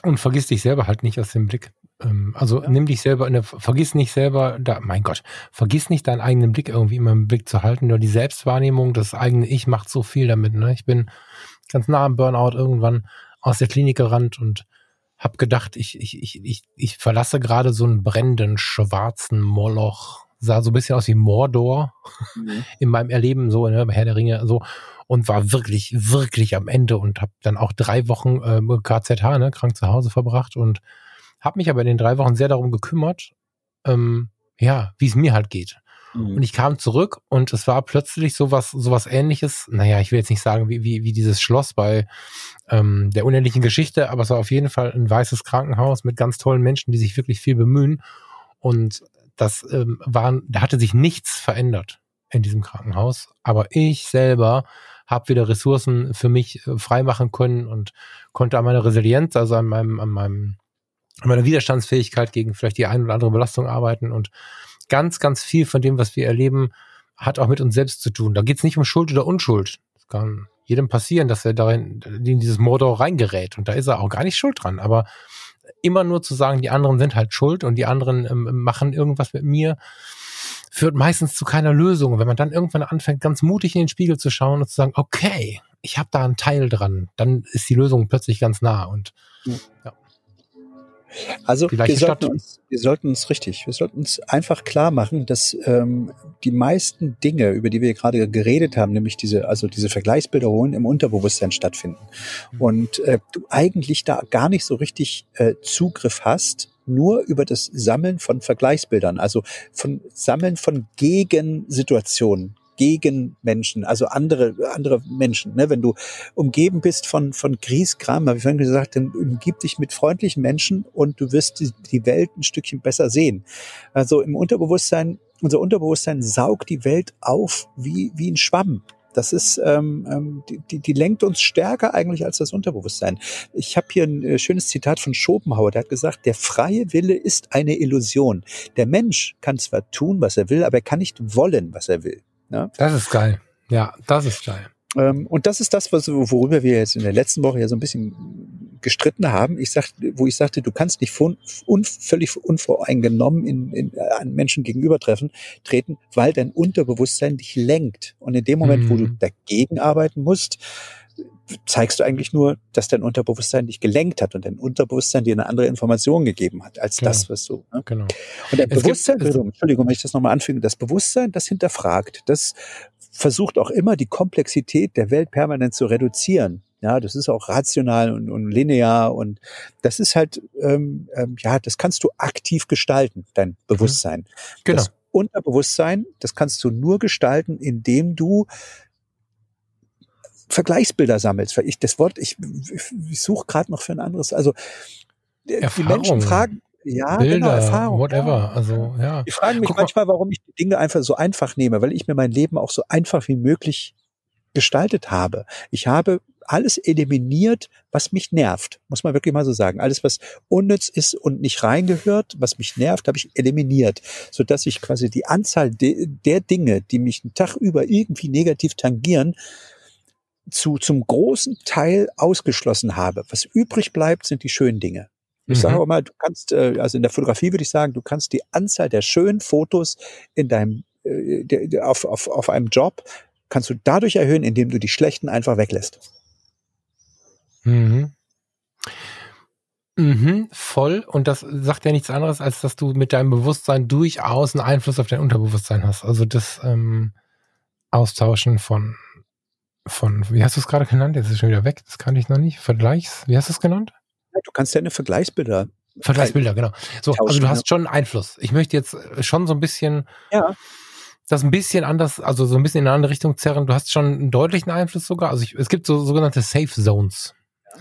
Und vergiss dich selber halt nicht aus dem Blick. Ähm, also ja. nimm dich selber, in der, vergiss nicht selber, da, mein Gott, vergiss nicht deinen eigenen Blick irgendwie immer im Blick zu halten. Nur die Selbstwahrnehmung, das eigene Ich macht so viel damit. Ne? Ich bin ganz nah am Burnout irgendwann aus der Klinik gerannt und hab gedacht, ich, ich, ich, ich, ich verlasse gerade so einen brennenden, schwarzen Moloch. Sah so ein bisschen aus wie Mordor mhm. *laughs* in meinem Erleben, so, ne, Herr der Ringe, so und war wirklich, wirklich am Ende und habe dann auch drei Wochen äh, KZH, ne, krank zu Hause verbracht und habe mich aber in den drei Wochen sehr darum gekümmert, ähm, ja, wie es mir halt geht. Mhm. Und ich kam zurück und es war plötzlich sowas, sowas ähnliches. Naja, ich will jetzt nicht sagen, wie, wie, wie dieses Schloss bei ähm, der unendlichen Geschichte, aber es war auf jeden Fall ein weißes Krankenhaus mit ganz tollen Menschen, die sich wirklich viel bemühen. Und das ähm, waren, da hatte sich nichts verändert in diesem Krankenhaus. Aber ich selber habe wieder Ressourcen für mich äh, freimachen können und konnte an meiner Resilienz, also an meinem, an meinem, an meiner Widerstandsfähigkeit gegen vielleicht die ein oder andere Belastung arbeiten und ganz, ganz viel von dem, was wir erleben, hat auch mit uns selbst zu tun. Da geht es nicht um Schuld oder Unschuld. Es kann jedem passieren, dass er darin in dieses Mordor reingerät und da ist er auch gar nicht schuld dran. Aber immer nur zu sagen, die anderen sind halt schuld und die anderen ähm, machen irgendwas mit mir, führt meistens zu keiner Lösung. wenn man dann irgendwann anfängt, ganz mutig in den Spiegel zu schauen und zu sagen, okay, ich habe da einen Teil dran, dann ist die Lösung plötzlich ganz nah und ja. Also wir sollten, uns, wir sollten uns richtig, wir sollten uns einfach klar machen, dass ähm, die meisten Dinge, über die wir gerade geredet haben, nämlich diese, also diese Vergleichsbilder holen, im Unterbewusstsein stattfinden. Mhm. Und äh, du eigentlich da gar nicht so richtig äh, Zugriff hast nur über das Sammeln von Vergleichsbildern, also von Sammeln von Gegensituationen, gegen Menschen, also andere, andere Menschen. Ne? Wenn du umgeben bist von, von Griesgram, habe ich vorhin gesagt, dann umgib dich mit freundlichen Menschen und du wirst die, die Welt ein Stückchen besser sehen. Also im Unterbewusstsein, unser Unterbewusstsein saugt die Welt auf wie, wie ein Schwamm. Das ist, ähm, ähm, die, die, die lenkt uns stärker eigentlich als das Unterbewusstsein. Ich habe hier ein äh, schönes Zitat von Schopenhauer, der hat gesagt, der freie Wille ist eine Illusion. Der Mensch kann zwar tun, was er will, aber er kann nicht wollen, was er will. Ja? Das ist geil. Ja, das ist geil. Ähm, und das ist das, was, worüber wir jetzt in der letzten Woche ja so ein bisschen gestritten haben. Ich sag, wo ich sagte, du kannst nicht un, un, völlig unvoreingenommen in, in, an Menschen gegenübertreffen, treten, weil dein Unterbewusstsein dich lenkt. Und in dem Moment, mhm. wo du mhm. dagegen arbeiten musst, zeigst du eigentlich nur, dass dein Unterbewusstsein dich gelenkt hat und dein Unterbewusstsein dir eine andere Information gegeben hat, als genau. das, was du. Ne? Genau. Und dein Bewusstsein, gibt, Entschuldigung, wenn ich das nochmal anfüge, das Bewusstsein, das hinterfragt, das versucht auch immer die Komplexität der Welt permanent zu reduzieren. Ja, das ist auch rational und, und linear und das ist halt, ähm, ähm, ja, das kannst du aktiv gestalten, dein mhm. Bewusstsein. Genau. Das Unterbewusstsein, das kannst du nur gestalten, indem du Vergleichsbilder sammelst. Weil ich das Wort, ich, ich, ich suche gerade noch für ein anderes. Also Erfahrung. die Menschen fragen, ja, genau, Bilder, genau, Erfahrung. Whatever. Ja. Also, ja. Die fragen mich Guck manchmal, warum ich die Dinge einfach so einfach nehme, weil ich mir mein Leben auch so einfach wie möglich gestaltet habe. Ich habe alles eliminiert, was mich nervt. Muss man wirklich mal so sagen. Alles, was unnütz ist und nicht reingehört, was mich nervt, habe ich eliminiert, so dass ich quasi die Anzahl de der Dinge, die mich einen Tag über irgendwie negativ tangieren, zu, zum großen Teil ausgeschlossen habe. Was übrig bleibt, sind die schönen Dinge. Ich mhm. sage auch mal, du kannst, äh, also in der Fotografie würde ich sagen, du kannst die Anzahl der schönen Fotos in deinem, äh, auf, auf, auf einem Job, kannst du dadurch erhöhen, indem du die schlechten einfach weglässt. Mhm. Mhm, voll. Und das sagt ja nichts anderes, als dass du mit deinem Bewusstsein durchaus einen Einfluss auf dein Unterbewusstsein hast. Also das ähm, Austauschen von, von, wie hast du es gerade genannt? Jetzt ist es schon wieder weg, das kann ich noch nicht. Vergleichs, wie hast du es genannt? Du kannst ja eine Vergleichsbilder. Vergleichsbilder, genau. So, tauschen, also du hast schon Einfluss. Ich möchte jetzt schon so ein bisschen ja das ein bisschen anders, also so ein bisschen in eine andere Richtung zerren. Du hast schon einen deutlichen Einfluss sogar. Also ich, es gibt so sogenannte Safe Zones.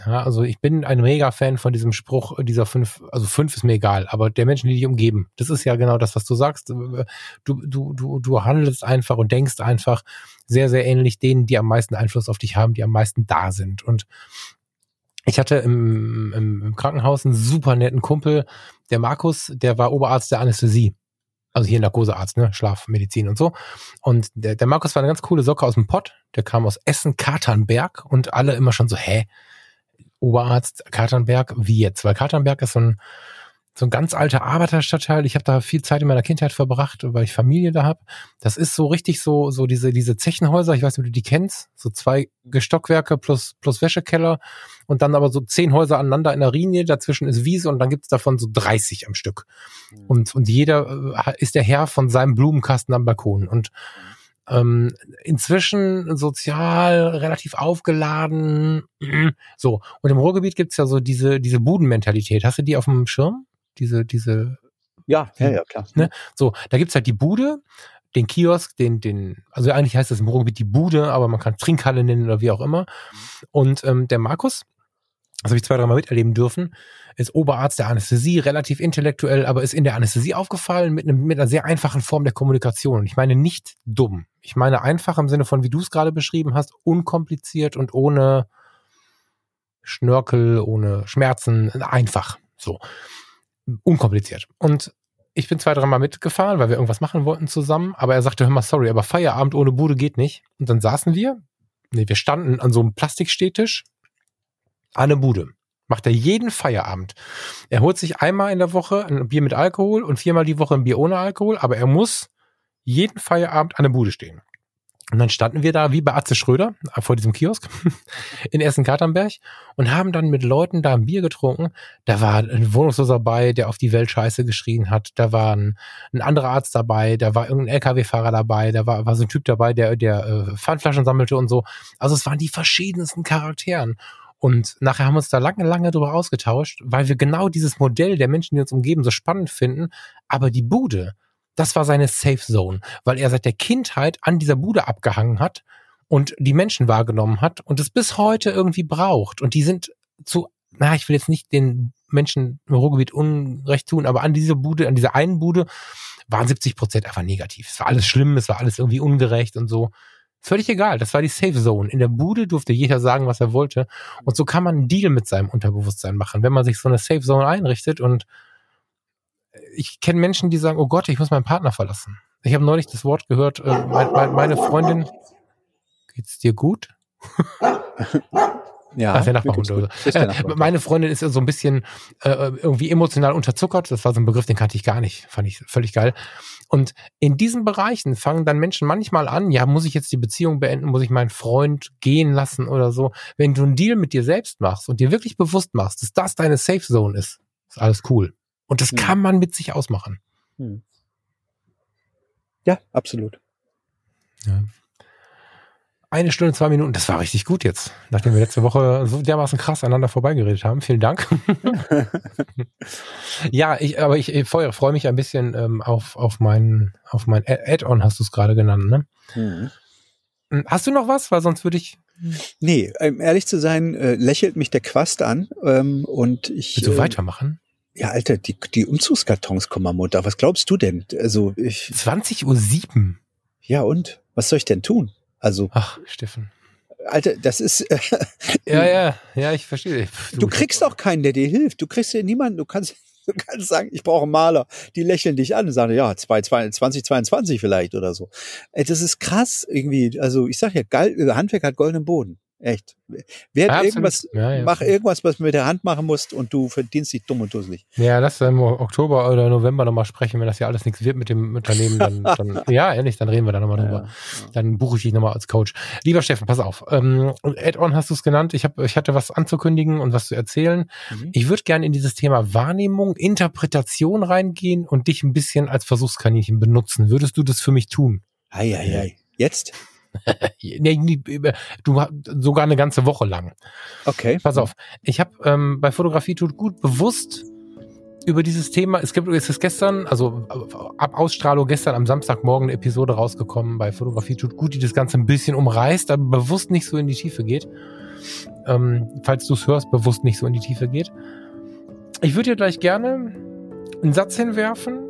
Ja, also ich bin ein Mega-Fan von diesem Spruch, dieser fünf, also fünf ist mir egal, aber der Menschen, die dich umgeben, das ist ja genau das, was du sagst. Du, du, du, du handelst einfach und denkst einfach sehr, sehr ähnlich denen, die am meisten Einfluss auf dich haben, die am meisten da sind. Und ich hatte im, im, Krankenhaus einen super netten Kumpel, der Markus, der war Oberarzt der Anästhesie. Also hier Narkosearzt, ne? Schlafmedizin und so. Und der, der Markus war eine ganz coole Socke aus dem Pott. Der kam aus Essen-Katernberg und alle immer schon so, hä, Oberarzt Katernberg, wie jetzt? Weil Katernberg ist so ein, so ein ganz alter Arbeiterstadtteil. Ich habe da viel Zeit in meiner Kindheit verbracht, weil ich Familie da habe. Das ist so richtig so so diese diese Zechenhäuser. Ich weiß nicht, ob du die kennst. So zwei Gestockwerke plus plus Wäschekeller und dann aber so zehn Häuser aneinander in der Linie. Dazwischen ist Wiese und dann gibt's davon so 30 am Stück. Mhm. Und und jeder äh, ist der Herr von seinem Blumenkasten am Balkon und ähm, inzwischen sozial relativ aufgeladen. *clears throat* So. Und im Ruhrgebiet gibt's ja so diese, diese Budenmentalität. Hast du die auf dem Schirm? Diese, diese. Ja, ja, ja, klar. Ne? So, da gibt's halt die Bude, den Kiosk, den, den, also eigentlich heißt das im Ruhrgebiet die Bude, aber man kann Trinkhalle nennen oder wie auch immer. Und ähm, der Markus, das habe ich zwei, dreimal miterleben dürfen, ist Oberarzt der Anästhesie, relativ intellektuell, aber ist in der Anästhesie aufgefallen mit, einem, mit einer sehr einfachen Form der Kommunikation. Und ich meine nicht dumm. Ich meine einfach im Sinne von, wie du es gerade beschrieben hast, unkompliziert und ohne Schnörkel, ohne Schmerzen, einfach. So. Unkompliziert. Und ich bin zwei, dreimal mitgefahren, weil wir irgendwas machen wollten zusammen, aber er sagte, hör mal, sorry, aber Feierabend ohne Bude geht nicht. Und dann saßen wir, nee, wir standen an so einem Plastikstehtisch an der Bude. Macht er jeden Feierabend. Er holt sich einmal in der Woche ein Bier mit Alkohol und viermal die Woche ein Bier ohne Alkohol, aber er muss jeden Feierabend an der Bude stehen. Und dann standen wir da wie bei Atze Schröder vor diesem Kiosk *laughs* in Essen-Katernberg und haben dann mit Leuten da ein Bier getrunken. Da war ein Wohnungsloser dabei, der auf die Welt Scheiße geschrien hat. Da war ein, ein anderer Arzt dabei, da war irgendein LKW-Fahrer dabei, da war, war so ein Typ dabei, der, der äh, Pfandflaschen sammelte und so. Also es waren die verschiedensten Charakteren. Und nachher haben wir uns da lange, lange drüber ausgetauscht, weil wir genau dieses Modell der Menschen, die uns umgeben, so spannend finden. Aber die Bude, das war seine Safe Zone, weil er seit der Kindheit an dieser Bude abgehangen hat und die Menschen wahrgenommen hat und es bis heute irgendwie braucht. Und die sind zu, na, ich will jetzt nicht den Menschen im Ruhrgebiet unrecht tun, aber an dieser Bude, an dieser einen Bude waren 70 Prozent einfach negativ. Es war alles schlimm, es war alles irgendwie ungerecht und so. Völlig egal. Das war die Safe Zone. In der Bude durfte jeder sagen, was er wollte. Und so kann man einen Deal mit seinem Unterbewusstsein machen, wenn man sich so eine Safe Zone einrichtet. Und ich kenne Menschen, die sagen, oh Gott, ich muss meinen Partner verlassen. Ich habe neulich das Wort gehört, äh, mein, meine Freundin, geht's dir gut? *laughs* Ja, Ach, der Nachbarhund. Oder so. Äh, meine Freundin ist so ein bisschen äh, irgendwie emotional unterzuckert. Das war so ein Begriff, den kannte ich gar nicht. Fand ich völlig geil. Und in diesen Bereichen fangen dann Menschen manchmal an, ja, muss ich jetzt die Beziehung beenden, muss ich meinen Freund gehen lassen oder so. Wenn du einen Deal mit dir selbst machst und dir wirklich bewusst machst, dass das deine Safe Zone ist, ist alles cool. Und das hm. kann man mit sich ausmachen. Hm. Ja, absolut. Ja. Eine Stunde, zwei Minuten, das war richtig gut jetzt, nachdem wir letzte Woche so dermaßen krass aneinander vorbeigeredet haben. Vielen Dank. *laughs* ja, ich, aber ich, ich freue mich ein bisschen ähm, auf, auf mein, auf mein Add-on, hast du es gerade genannt, ne? Mhm. Hm, hast du noch was? Weil sonst würde ich. Nee, um ehrlich zu sein, äh, lächelt mich der Quast an ähm, und ich. Willst du äh, weitermachen? Ja, Alter, die, die Umzugskartons kommen am Montag. Was glaubst du denn? Also ich. 20.07 Uhr. Ja, und? Was soll ich denn tun? Also. Ach, Steffen. Alter, das ist. ja, ja, ja, ich verstehe. Du, du kriegst auch keinen, der dir hilft. Du kriegst ja niemanden, du kannst. *laughs* Du kannst sagen, ich brauche einen Maler. Die lächeln dich an und sagen, ja, 2022 vielleicht oder so. Das ist krass irgendwie. Also ich sag ja, Handwerk hat goldenen Boden. Echt. Wer ja, irgendwas, ja, ja. mach irgendwas, was du mit der Hand machen musst und du verdienst dich dumm und dusselig. Ja, lass im Oktober oder November nochmal sprechen, wenn das ja alles nichts wird mit dem Unternehmen, dann, dann *laughs* ja, ehrlich, dann reden wir da nochmal drüber. Dann buche ich dich nochmal als Coach. Lieber Steffen, pass auf. Ähm, Add-on hast du es genannt. Ich, hab, ich hatte was anzukündigen und was zu erzählen. Mhm. Ich würde gerne in dieses Thema Wahrnehmung, Interpretation reingehen und dich ein bisschen als Versuchskaninchen benutzen. Würdest du das für mich tun? Ei, ei, ei. Jetzt? *laughs* du sogar eine ganze Woche lang. Okay. Pass auf. Ich habe ähm, bei Fotografie tut gut bewusst über dieses Thema. Es gibt es ist gestern, also ab Ausstrahlung gestern am Samstagmorgen eine Episode rausgekommen bei Fotografie tut gut, die das Ganze ein bisschen umreißt, aber bewusst nicht so in die Tiefe geht. Ähm, falls du es hörst, bewusst nicht so in die Tiefe geht. Ich würde dir gleich gerne einen Satz hinwerfen,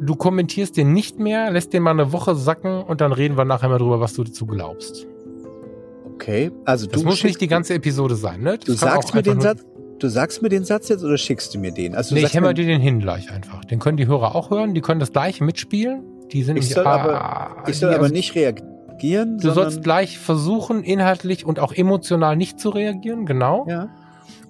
du kommentierst den nicht mehr, lässt den mal eine Woche sacken und dann reden wir nachher mal drüber, was du dazu glaubst. Okay, also das muss nicht die ganze Episode sein, ne? Das du sagst mir den Satz, du sagst mir den Satz jetzt oder schickst du mir den? Also nee, ich hämmer dir den hin gleich einfach. Den können die Hörer auch hören, die können das gleich mitspielen. Die sind ich soll ah, aber, ich soll aber nicht reagieren. Du sollst gleich versuchen, inhaltlich und auch emotional nicht zu reagieren, genau. Ja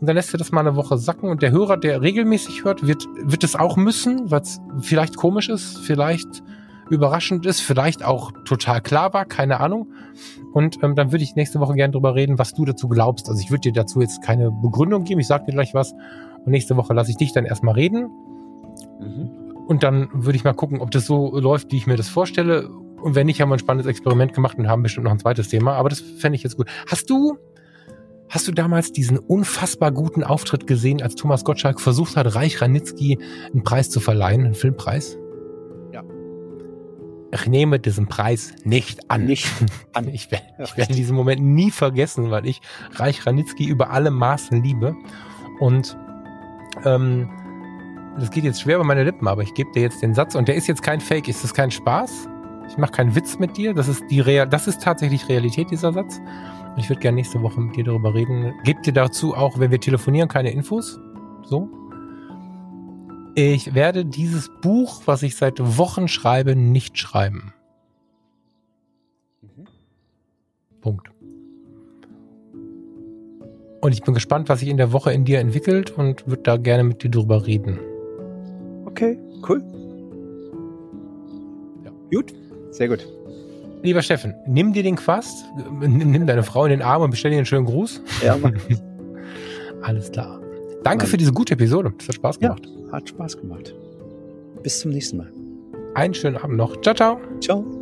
und dann lässt er das mal eine Woche sacken und der Hörer, der regelmäßig hört, wird, wird es auch müssen, weil es vielleicht komisch ist, vielleicht überraschend ist, vielleicht auch total klar war, keine Ahnung. Und ähm, dann würde ich nächste Woche gerne drüber reden, was du dazu glaubst. Also ich würde dir dazu jetzt keine Begründung geben, ich sage dir gleich was. Und nächste Woche lasse ich dich dann erstmal reden. Mhm. Und dann würde ich mal gucken, ob das so läuft, wie ich mir das vorstelle. Und wenn nicht, haben wir ein spannendes Experiment gemacht und haben bestimmt noch ein zweites Thema. Aber das fände ich jetzt gut. Hast du Hast du damals diesen unfassbar guten Auftritt gesehen, als Thomas Gottschalk versucht hat, Reich Ranitzky einen Preis zu verleihen, einen Filmpreis? Ja. Ich nehme diesen Preis nicht an. Nicht an. *laughs* Ich, werde, ich werde diesen Moment nie vergessen, weil ich Reich Ranitzky über alle Maßen liebe. Und ähm, das geht jetzt schwer über meine Lippen, aber ich gebe dir jetzt den Satz und der ist jetzt kein Fake, ist das kein Spaß? Ich mache keinen Witz mit dir. Das ist die Real, das ist tatsächlich Realität dieser Satz. Ich würde gerne nächste Woche mit dir darüber reden. Gebt dir dazu auch, wenn wir telefonieren, keine Infos. So. Ich werde dieses Buch, was ich seit Wochen schreibe, nicht schreiben. Mhm. Punkt. Und ich bin gespannt, was sich in der Woche in dir entwickelt und würde da gerne mit dir drüber reden. Okay, cool. Ja. Gut, sehr gut. Lieber Steffen, nimm dir den Quast, nimm deine Frau in den Arm und bestell dir einen schönen Gruß. Ja, Mann. *laughs* Alles klar. Danke Mann. für diese gute Episode. Das hat Spaß gemacht. Ja, hat Spaß gemacht. Bis zum nächsten Mal. Einen schönen Abend noch. Ciao, ciao. Ciao.